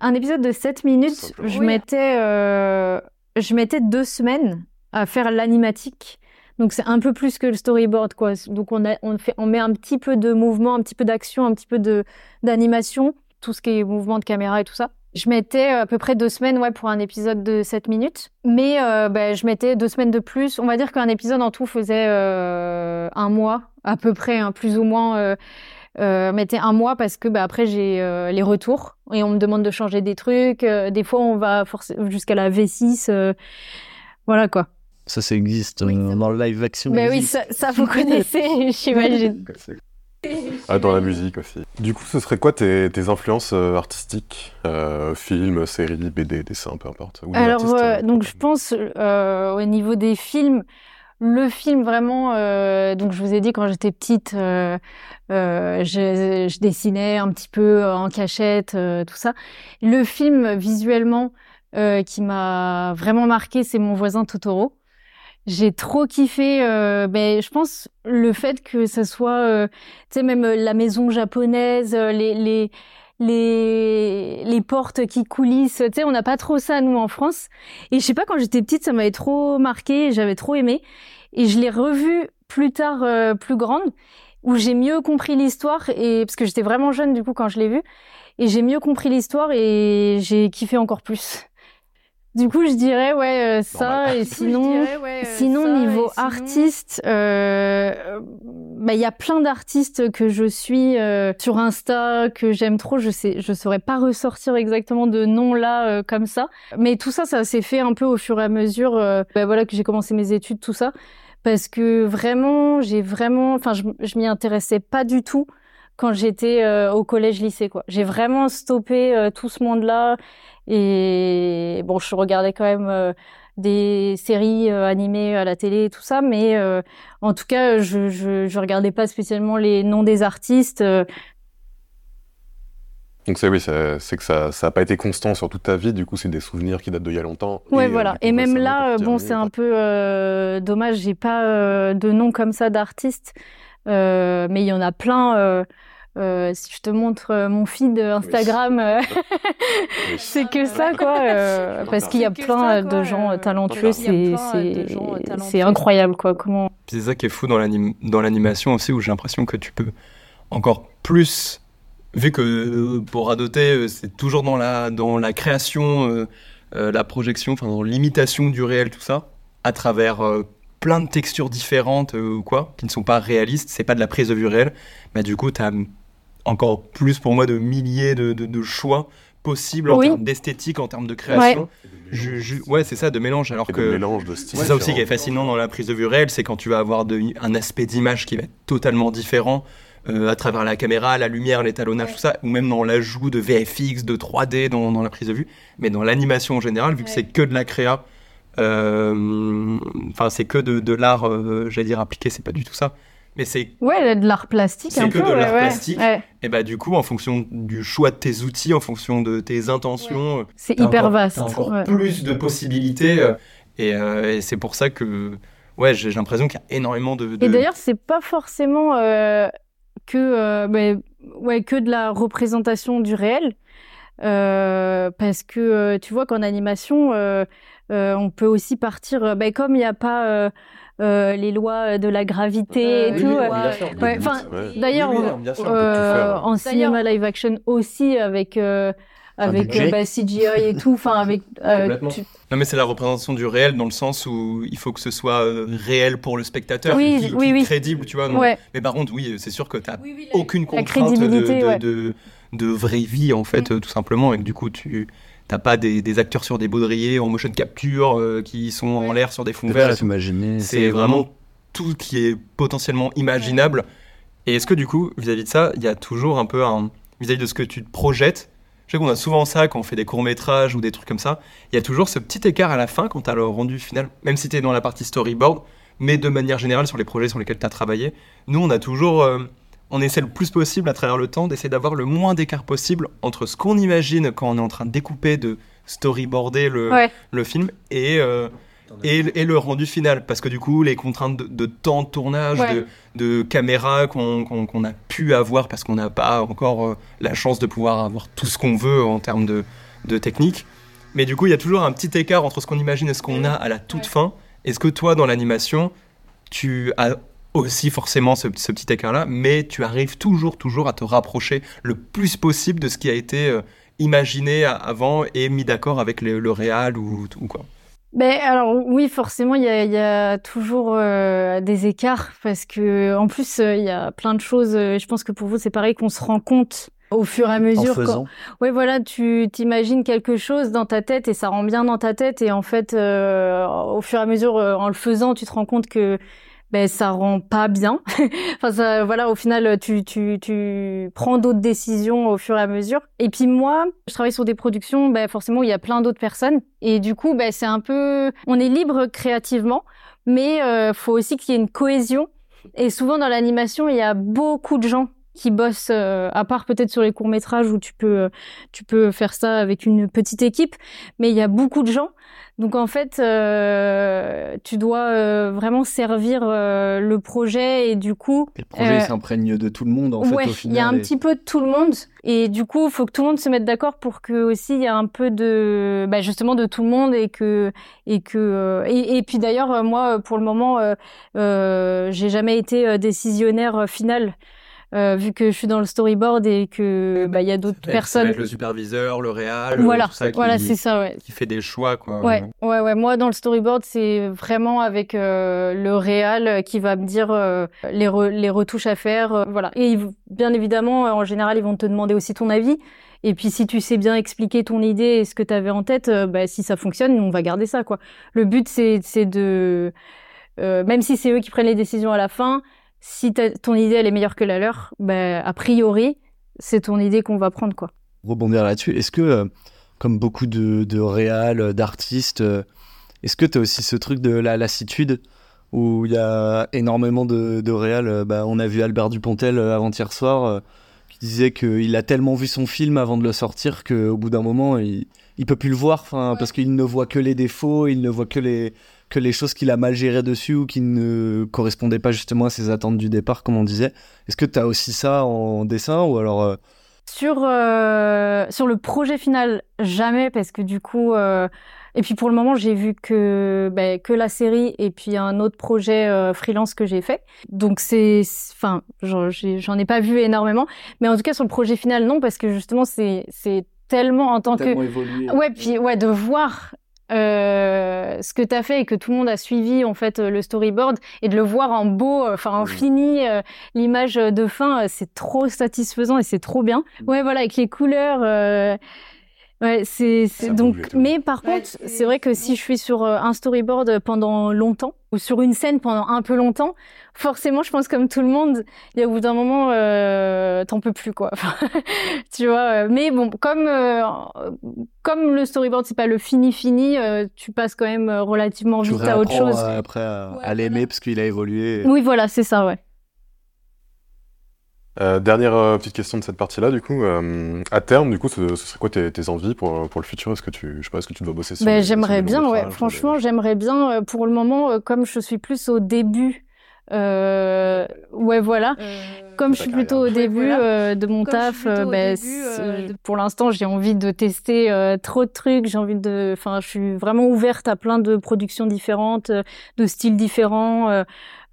Un épisode de 7 minutes, je Oui. mettais, euh, je mettais deux semaines à faire l'animatique. Donc c'est un peu plus que le storyboard, quoi. Donc on, a, on, fait, on met un petit peu de mouvement, un petit peu d'action, un petit peu de d'animation, tout ce qui est mouvement de caméra et tout ça. Je mettais euh, à peu près deux semaines ouais, pour un épisode de 7 minutes. Mais euh, ben, je mettais deux semaines de plus. On va dire qu'un épisode en tout faisait euh, un mois, à peu près, hein, plus ou moins. Euh, euh, mettait un mois parce que bah, après j'ai euh, les retours et on me demande de changer des trucs. Euh, des fois on va jusqu'à la V6. euh, voilà quoi. Ça, ça existe Oui, euh, ça- dans le live action. Ben oui, ça, ça vous connaissez, j'imagine. Ah, dans la musique aussi. Du coup, ce serait quoi tes, tes influences euh, artistiques euh, Films, séries, BD, dessins, peu importe. ou Alors, artistes, donc je pense euh, au niveau des films, le film vraiment, euh, donc je vous ai dit quand j'étais petite, euh, euh, je, je dessinais un petit peu en cachette, euh, tout ça. Le film visuellement euh, qui m'a vraiment marqué, c'est Mon voisin Totoro. J'ai trop kiffé, euh, ben, je pense, le fait que ça soit, euh, tu sais, même euh, la maison japonaise, euh, les, les, les, les portes qui coulissent, tu sais, on n'a pas trop ça, nous, en France. Et je sais pas, quand j'étais petite, ça m'avait trop marqué, j'avais trop aimé. Et je l'ai revu plus tard, euh, plus grande, où j'ai mieux compris l'histoire, et parce que j'étais vraiment jeune, du coup, quand je l'ai vu. Et j'ai mieux compris l'histoire, et j'ai kiffé encore plus. Du coup, je dirais, ouais, euh, ça, Normal. et sinon... Sinon, niveau artiste, euh, bah, il y a plein d'artistes que je suis euh, sur Insta, que j'aime trop. Je sais, je saurais pas ressortir exactement de nom là euh, comme ça. Mais tout ça, ça s'est fait un peu au fur et à mesure. euh, bah, voilà que j'ai commencé mes études, tout ça, parce que vraiment, j'ai vraiment, enfin, je, je m'y intéressais pas du tout quand j'étais euh, au collège-lycée, quoi. J'ai vraiment stoppé euh, tout ce monde-là. Et bon, je regardais quand même euh, des séries euh, animées à la télé et tout ça, mais euh, en tout cas, je, je, je regardais pas spécialement les noms des artistes. Donc c'est oui, c'est que ça ça a pas été constant sur toute ta vie. Du coup, c'est des souvenirs qui datent d'il y a longtemps. Ouais, voilà. coup, Et ouais, même ça là, bon, c'est un peu euh, dommage, j'ai pas euh, de nom comme ça d'artistes, euh, mais il y en a plein. Euh, si je te montre euh, mon feed Instagram, euh, Oui. c'est que ça, quoi. euh, parce qu'il y a plein ça, de gens talentueux, c'est incroyable, quoi. Comment C'est ça qui est fou dans l'anim- dans l'animation aussi, où j'ai l'impression que tu peux encore plus, vu que pour Radoté, euh, c'est toujours dans la, dans la création, la projection, enfin dans l'imitation du réel, tout ça, à travers euh, plein de textures différentes euh, ou quoi, qui ne sont pas réalistes, c'est pas de la prise de vue réelle, mais du coup, tu as encore plus pour moi de milliers de, de- de choix possibles en Oui. termes d'esthétique, en termes de création. Je- je- ouais, c'est ça, de mélange, alors Et que... mélange de styles. C'est ça aussi qui est fascinant dans la prise de vue réelle, c'est quand tu vas avoir de- un aspect d'image qui va être totalement différent euh, à travers la caméra, la lumière, l'étalonnage, tout ça, ou même dans l'ajout de VFX, de 3D dans, dans la prise de vue. Mais dans l'animation en général, vu que Ouais. c'est que de la créa, euh, enfin c'est que de, de l'art, euh, j'allais dire appliqué, c'est pas du tout ça. Mais c'est Ouais, de l'art plastique C'est que peu. de l'art ouais, plastique. Ouais. et bah du coup en fonction du choix de tes outils, en fonction de tes intentions, C'est t'as hyper encore- vaste. encore plus de possibilités euh, et, euh, et c'est pour ça que ouais j'ai l'impression qu'il y a énormément de, de- Et d'ailleurs, c'est pas forcément euh, que, euh, ouais, que de la représentation du réel. Euh, parce que euh, tu vois qu'en animation, euh, euh, on peut aussi partir, euh, ben, comme il n'y a pas euh, euh, les lois de la gravité Euh, et oui, tout. oui, euh, oui, sûr. ouais, enfin, ouais. D'ailleurs, euh, en cinéma live action aussi avec euh, avec euh, bah, CGI et tout, enfin avec euh, tu- Non mais c'est la représentation du réel dans le sens où il faut que ce soit euh, réel pour le spectateur, Oui, qui, oui, est oui. crédible, tu vois. non. ouais. Mais par contre, oui, c'est sûr que tu aucune La contrainte de, crédibilité, de, ouais. de, de vraie vie, en fait, Mm. euh, tout simplement, et que du coup, tu t'as pas des, des acteurs sur des baudriers en motion capture euh, qui sont en l'air sur des fonds verts. C'est vraiment tout qui est potentiellement imaginable. Et est-ce que du coup, vis-à-vis de ça, il y a toujours un peu un vis-à-vis de ce que tu te projettes Je sais qu'on a souvent ça quand on fait des courts-métrages ou des trucs comme ça. Il y a toujours ce petit écart à la fin quand tu as le rendu final, même si tu es dans la partie storyboard, mais de manière générale sur les projets sur lesquels tu as travaillé. Nous, on a toujours. euh, on essaie le plus possible à travers le temps d'essayer d'avoir le moins d'écart possible entre ce qu'on imagine quand on est en train de découper, de storyboarder le, Ouais. le film et, euh, et, et le rendu final. Parce que du coup, les contraintes de, de temps de tournage, Ouais. de, de caméra qu'on a pu avoir parce qu'on n'a pas encore euh, la chance de pouvoir avoir tout ce qu'on veut en termes de, de technique. Mais du coup, il y a toujours un petit écart entre ce qu'on imagine et ce qu'on a à la toute fin. Est-ce que toi, dans l'animation, tu as aussi forcément ce, ce petit écart-là, mais tu arrives toujours, toujours à te rapprocher le plus possible de ce qui a été euh, imaginé a- avant et mis d'accord avec le, le réal ou, ou quoi. Ben alors oui, forcément, il y a, il y a toujours euh, des écarts parce que en plus euh, il y a plein de choses. euh, je pense que pour vous c'est pareil qu'on se rend compte au fur et à En mesure. quand- faisant. Ouais, voilà, tu t'imagines quelque chose dans ta tête et ça rend bien dans ta tête et en fait, euh, au fur et à mesure, euh, en le faisant, tu te rends compte que ben ça rend pas bien. enfin, ça, voilà, au final, tu tu tu prends d'autres décisions au fur et à mesure. Et puis moi, je travaille sur des productions, ben forcément, il y a plein d'autres personnes et du coup, ben c'est un peu, on est libre créativement, mais euh, faut aussi qu'il y ait une cohésion. Et souvent dans l'animation, il y a beaucoup de gens qui bossent, euh, à part peut-être sur les courts métrages où tu peux, euh, tu peux faire ça avec une petite équipe, mais il y a beaucoup de gens. Donc en fait, euh, tu dois vraiment servir le projet et du coup, Et le projet s'imprègne de tout le monde en ouais, fait au il y a un et- petit peu de tout le monde et du coup, il faut que tout le monde se mette d'accord pour que aussi il y a un peu de, bah, justement de tout le monde et que et que et, et puis d'ailleurs moi pour le moment, j'ai jamais été décisionnaire final. Euh, vu que je suis dans le storyboard et que bah il y a d'autres personnes. être le superviseur, le réal, Voilà, tout ça qui, voilà, c'est ça, ouais. qui fait des choix. Quoi. Ouais, ouais, ouais. Moi, dans le storyboard, c'est vraiment avec euh, le réal euh, qui va me dire euh, les, re- les retouches à faire, euh, voilà. Et ils- bien évidemment, euh, en général, ils vont te demander aussi ton avis. Et puis, si tu sais bien expliquer ton idée et ce que tu avais en tête, euh, bah, si ça fonctionne, on va garder ça, quoi. Le but, c'est c'est de, euh, même si c'est eux qui prennent les décisions à la fin, si ton idée elle est meilleure que la leur, bah, a priori, c'est ton idée qu'on va prendre, quoi. rebondir là-dessus. Est-ce que, euh, comme beaucoup de, de réals, euh, d'artistes, euh, est-ce que tu as aussi ce truc de la lassitude où il y a énormément de, de réals bah, On a vu Albert Dupontel avant-hier soir euh, qui disait qu'il a tellement vu son film avant de le sortir qu'au bout d'un moment, il, il peut plus le voir parce qu'il ne voit que les défauts, il ne voit que les, que les choses qu'il a mal gérées dessus ou qui ne correspondaient pas justement à ses attentes du départ, comme on disait. Est-ce que tu as aussi ça en dessin ou alors euh, Sur, euh, sur le projet final, jamais, parce que du coup. euh, et puis pour le moment, j'ai vu que, ben, que la série et puis un autre projet euh, freelance que j'ai fait. Donc c'est. Enfin, j'en j'en ai pas vu énormément. Mais en tout cas, sur le projet final, non, parce que justement, c'est c'est tellement en tant que. évolué Ouais, puis ouais, de voir euh, ce que tu as fait et que tout le monde a suivi en fait euh, le storyboard et de le voir en beau, euh, enfin en Mhm. fini, euh, l'image de fin, c'est trop satisfaisant et c'est trop bien. Ouais, voilà, avec les couleurs. Euh, Ouais, c'est donc. Mais par contre, c'est vrai que si je suis sur euh, un storyboard pendant longtemps ou sur une scène pendant un peu longtemps, forcément, je pense comme tout le monde, il y a au bout d'un moment, euh, t'en peux plus quoi. tu vois. euh, Mais bon, comme euh, comme le storyboard c'est pas le fini fini, euh, tu passes quand même euh, relativement Tu vite à autre chose. euh, après à, Ouais, à l'aimer parce qu'il a évolué. Oui, voilà, c'est ça, ouais. Euh, dernière euh, petite question de cette partie-là, du coup, euh, à terme, du coup, ce, ce serait quoi tes, tes envies pour, pour le futur? Est-ce que tu, je sais pas, est-ce que tu dois bosser sur Ben, j'aimerais bien, ouais. Franchement, des- j'aimerais bien. euh, Pour le moment, euh, comme je suis plus au début, euh, ouais, voilà. Comme je suis plutôt au carrière. début voilà. euh, de mon Comme taf, euh, ben, début, euh, pour l'instant, j'ai envie de tester euh, trop de trucs. J'ai envie de, enfin, je suis vraiment ouverte à plein de productions différentes, de styles différents.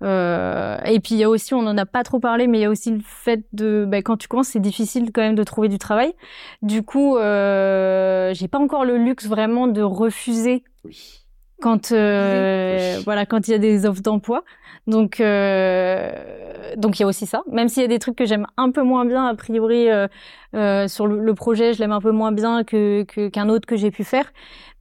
Euh, et puis il y a aussi, on en a pas trop parlé, mais il y a aussi le fait de, ben, quand tu commences, c'est difficile quand même de trouver du travail. Du coup, euh, j'ai pas encore le luxe vraiment de refuser quand euh, Oui. voilà quand il y a des offres d'emploi donc euh, donc il y a aussi ça même s'il y a des trucs que j'aime un peu moins bien a priori euh, euh, sur le, le projet je l'aime un peu moins bien que que- qu'un autre que j'ai pu faire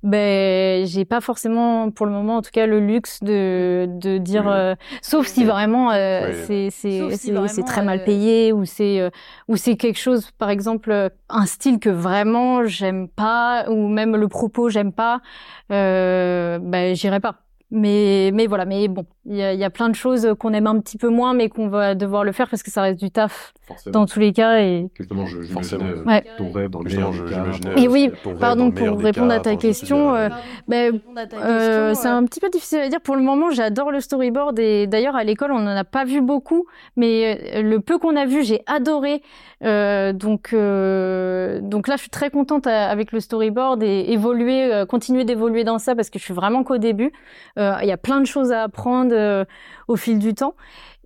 ben j'ai pas forcément pour le moment en tout cas le luxe de de dire Oui. euh, sauf si vraiment euh, Oui. c'est si très mal euh, payé ou c'est euh, ou c'est quelque chose par exemple euh, un style que vraiment j'aime pas ou même le propos j'aime pas euh, ben j'irai pas mais mais voilà mais bon il y a, il y a plein de choses qu'on aime un petit peu moins mais qu'on va devoir le faire parce que ça reste du taf Forcément. dans tous les cas et Justement, je, Forcément. j'imaginais, Ouais. ton rêve dans le meilleur je- des cas. Et euh, oui, pardon, pour répondre à ta dit, question, euh, euh, ben, Euh, c'est un petit peu difficile à dire pour le moment. J'adore le storyboard et d'ailleurs à l'école on n'en a pas vu beaucoup, mais euh, le peu qu'on a vu j'ai adoré. Euh, donc euh, donc là je suis très contente euh, avec le storyboard et évoluer, euh, continuer d'évoluer dans ça parce que je suis vraiment qu'au début. Euh, Il y a plein de choses à apprendre euh, au fil du temps.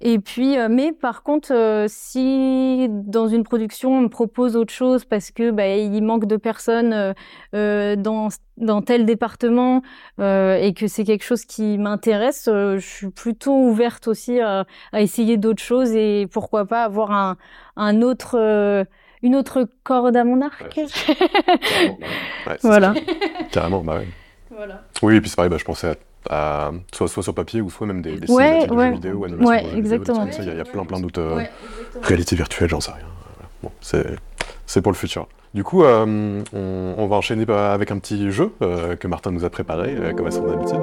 Et puis, euh, mais par contre, euh, si dans une production on me propose autre chose parce que bah, il manque de personnes euh, euh, dans dans tel département euh, et que c'est quelque chose qui m'intéresse, euh, je suis plutôt ouverte aussi à, à essayer d'autres choses et pourquoi pas avoir un un autre euh, une autre corde à mon arc. Ouais, Ouais, c'est voilà. ça. Carrément, bah ouais. Voilà. Oui, et puis c'est pareil, bah, je pensais à, soit, soit sur papier ou soit même des, des Ouais, cinématiques de ouais. jeux vidéo, animations Ouais, de jeux vidéo, des exactement. Il y a- il y, a plein plein d'autres euh, réalités virtuelles, j'en sais rien. Voilà. Bon, c'est c'est pour le futur. Du coup, euh, on, on va enchaîner avec un petit jeu euh, que Martin nous a préparé, euh, comme à son habitude.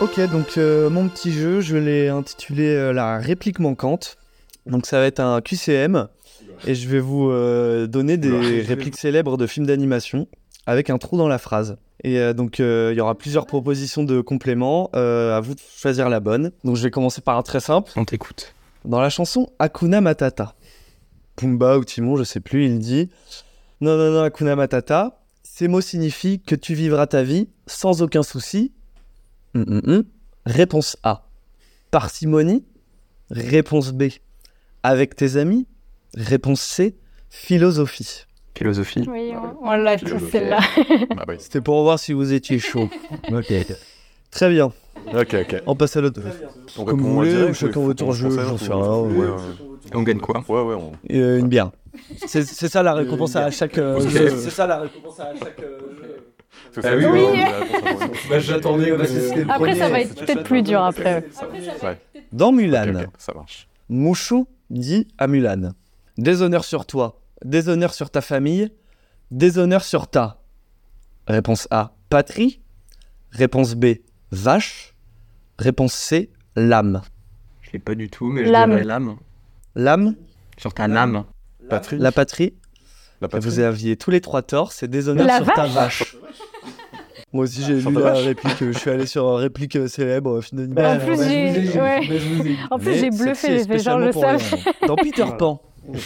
Ok, donc euh, mon petit jeu, je l'ai intitulé euh, La réplique manquante. Donc ça va être un QCM et je vais vous euh, donner des répliques célèbres de films d'animation avec un trou dans la phrase. Et euh, donc euh, il y aura plusieurs propositions de compléments, euh, à vous de choisir la bonne. Donc je vais commencer par un très simple. On t'écoute. Dans la chanson Hakuna Matata, Pumba ou Timon, je sais plus, il dit Non, non, non, Hakuna Matata, ces mots signifient que tu vivras ta vie sans aucun souci. Hum, hum, hum. Réponse A. Parcimonie. Réponse B. Avec tes amis. Réponse C. Philosophie. Philosophie. Oui, on, on l'a tous celle-là. Bah oui. C'était pour voir si vous étiez chaud. ok. Très bien. Ok, ok. On passe à l'autre. On Comme vous voulez, ou chacun votre jeu, j'en sais rien, on gagne quoi? Ouais, ouais, on- Euh, une bière. C'est c'est ça la récompense à chaque euh, jeu. C'est ça la récompense à chaque euh, jeu. Ah ça, oui, oui. Bah, j'attendais Après, ça va être peut-être plus dur après. Dans Mulan, ça marche. Mouchou dit à Mulan Déshonneur sur toi, déshonneur sur ta famille, déshonneur sur ta. Réponse A patrie. Réponse B vache. Réponse C lame. Je l'ai pas du tout, mais je Lame. dirais lame. Lame, Sur ta lame. Patrie la patrie. La patrie Vous aviez tous les trois torts, c'est déshonneur La sur ta vache. Moi aussi j'ai lu la réplique, je suis allé sur une réplique euh, célèbre, euh, film d'animation. En plus, j'ai- ouais. Bluffé, j'ai fait genre pour savais. Dans Peter Pan,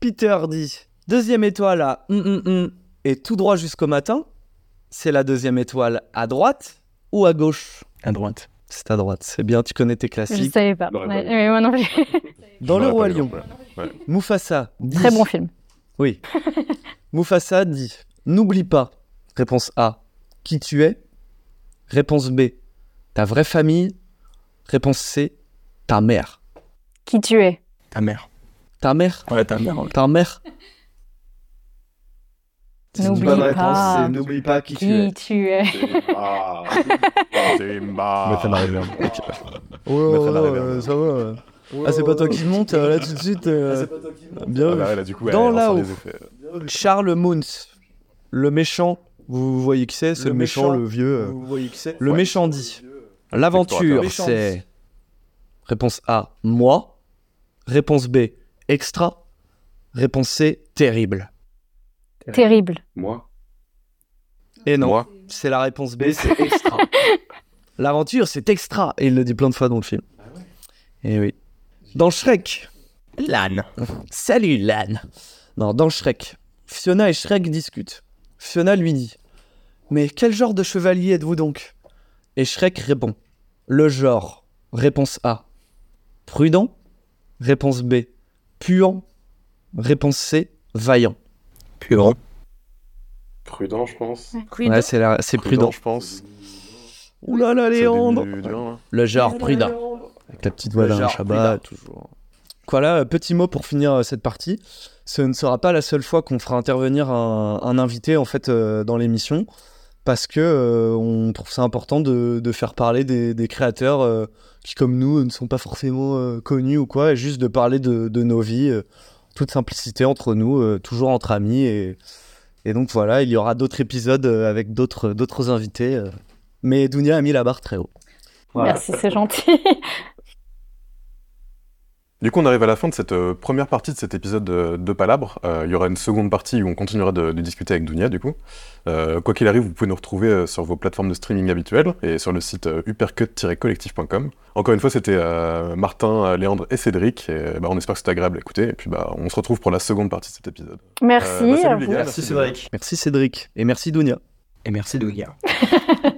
Peter dit Deuxième étoile à hum, hum, hum, et tout droit jusqu'au matin. C'est la deuxième étoile à droite ou à gauche? À droite. C'est à droite, c'est bien, tu connais tes Je classiques. savais pas. Ouais, pas ouais, moi non plus. Dans Je Le Roi Lion, ouais. Ouais. Mufasa dit Très bon film. Oui. Mufasa dit N'oublie pas. Réponse A Qui tu es Réponse B Ta vraie famille Réponse C Ta mère. Qui tu es Ta mère. Ta mère Ouais, ta mère. ouais. Ta mère C'est une N'oublie bonne pas. réponse, c'est N'oublie pas qui, tu es. Qui tu es Ah, Simba. Mettre la réverb. ouais, ça va. Ah, c'est pas toi qui monte là tout de suite. euh, Bien. Ah bah là, du coup, Dans là-haut. Charles Moons, le méchant. Vous voyez qui c'est C'est le, méchant, le vieux. euh, Le Ouais. méchant dit L'aventure, c'est. Réponse A, moi. Réponse B, extra. Réponse C, terrible. Terrible. Moi Et non, Moi c'est la réponse B, c'est extra. L'aventure, c'est extra. Et il le dit plein de fois dans le film. Et oui. Dans Shrek. Lan. Salut, Lan. Non, dans Shrek. Fiona et Shrek discutent. Fiona lui dit Mais quel genre de chevalier êtes-vous donc? Et Shrek répond Le genre. Réponse A. Prudent. Réponse B. Puant. Réponse C. Vaillant. Puant. Prudent, je pense. Ouais, c'est la- c'est prudent. je pense. Ouh là Léandre là. Le genre prudent. Avec la petite voix d'un Shabbat, toujours. Voilà, euh, petit mot pour finir euh, cette partie. Ce ne sera pas la seule fois qu'on fera intervenir un, un invité en fait euh, dans l'émission, parce que euh, on trouve ça important de, faire parler des, créateurs euh, qui, comme nous, ne sont pas forcément euh, connus ou quoi, et juste de parler de, nos vies, toute simplicité entre nous, toujours entre amis. Et, donc voilà, il y aura d'autres épisodes avec d'autres invités. mais Dounia a mis la barre très haut. Merci, c'est gentil. Du coup, on arrive à la fin de cette euh, première partie de cet épisode de, de Palabre. Euh, il y aura une seconde partie où on continuera de, de discuter avec Dunia, du coup. Euh, quoi qu'il arrive, vous pouvez nous retrouver sur vos plateformes de streaming habituelles et sur le site uppercut-collectif.com. Encore une fois, c'était euh, Martin, Léandre et Cédric. Et, bah, on espère que c'était agréable à écouter. Et puis, bah, on se retrouve pour la seconde partie de cet épisode. Merci Euh, bah, salut à vous. gars. Merci Cédric. Merci Cédric, et merci Dounia. Et merci Dounia.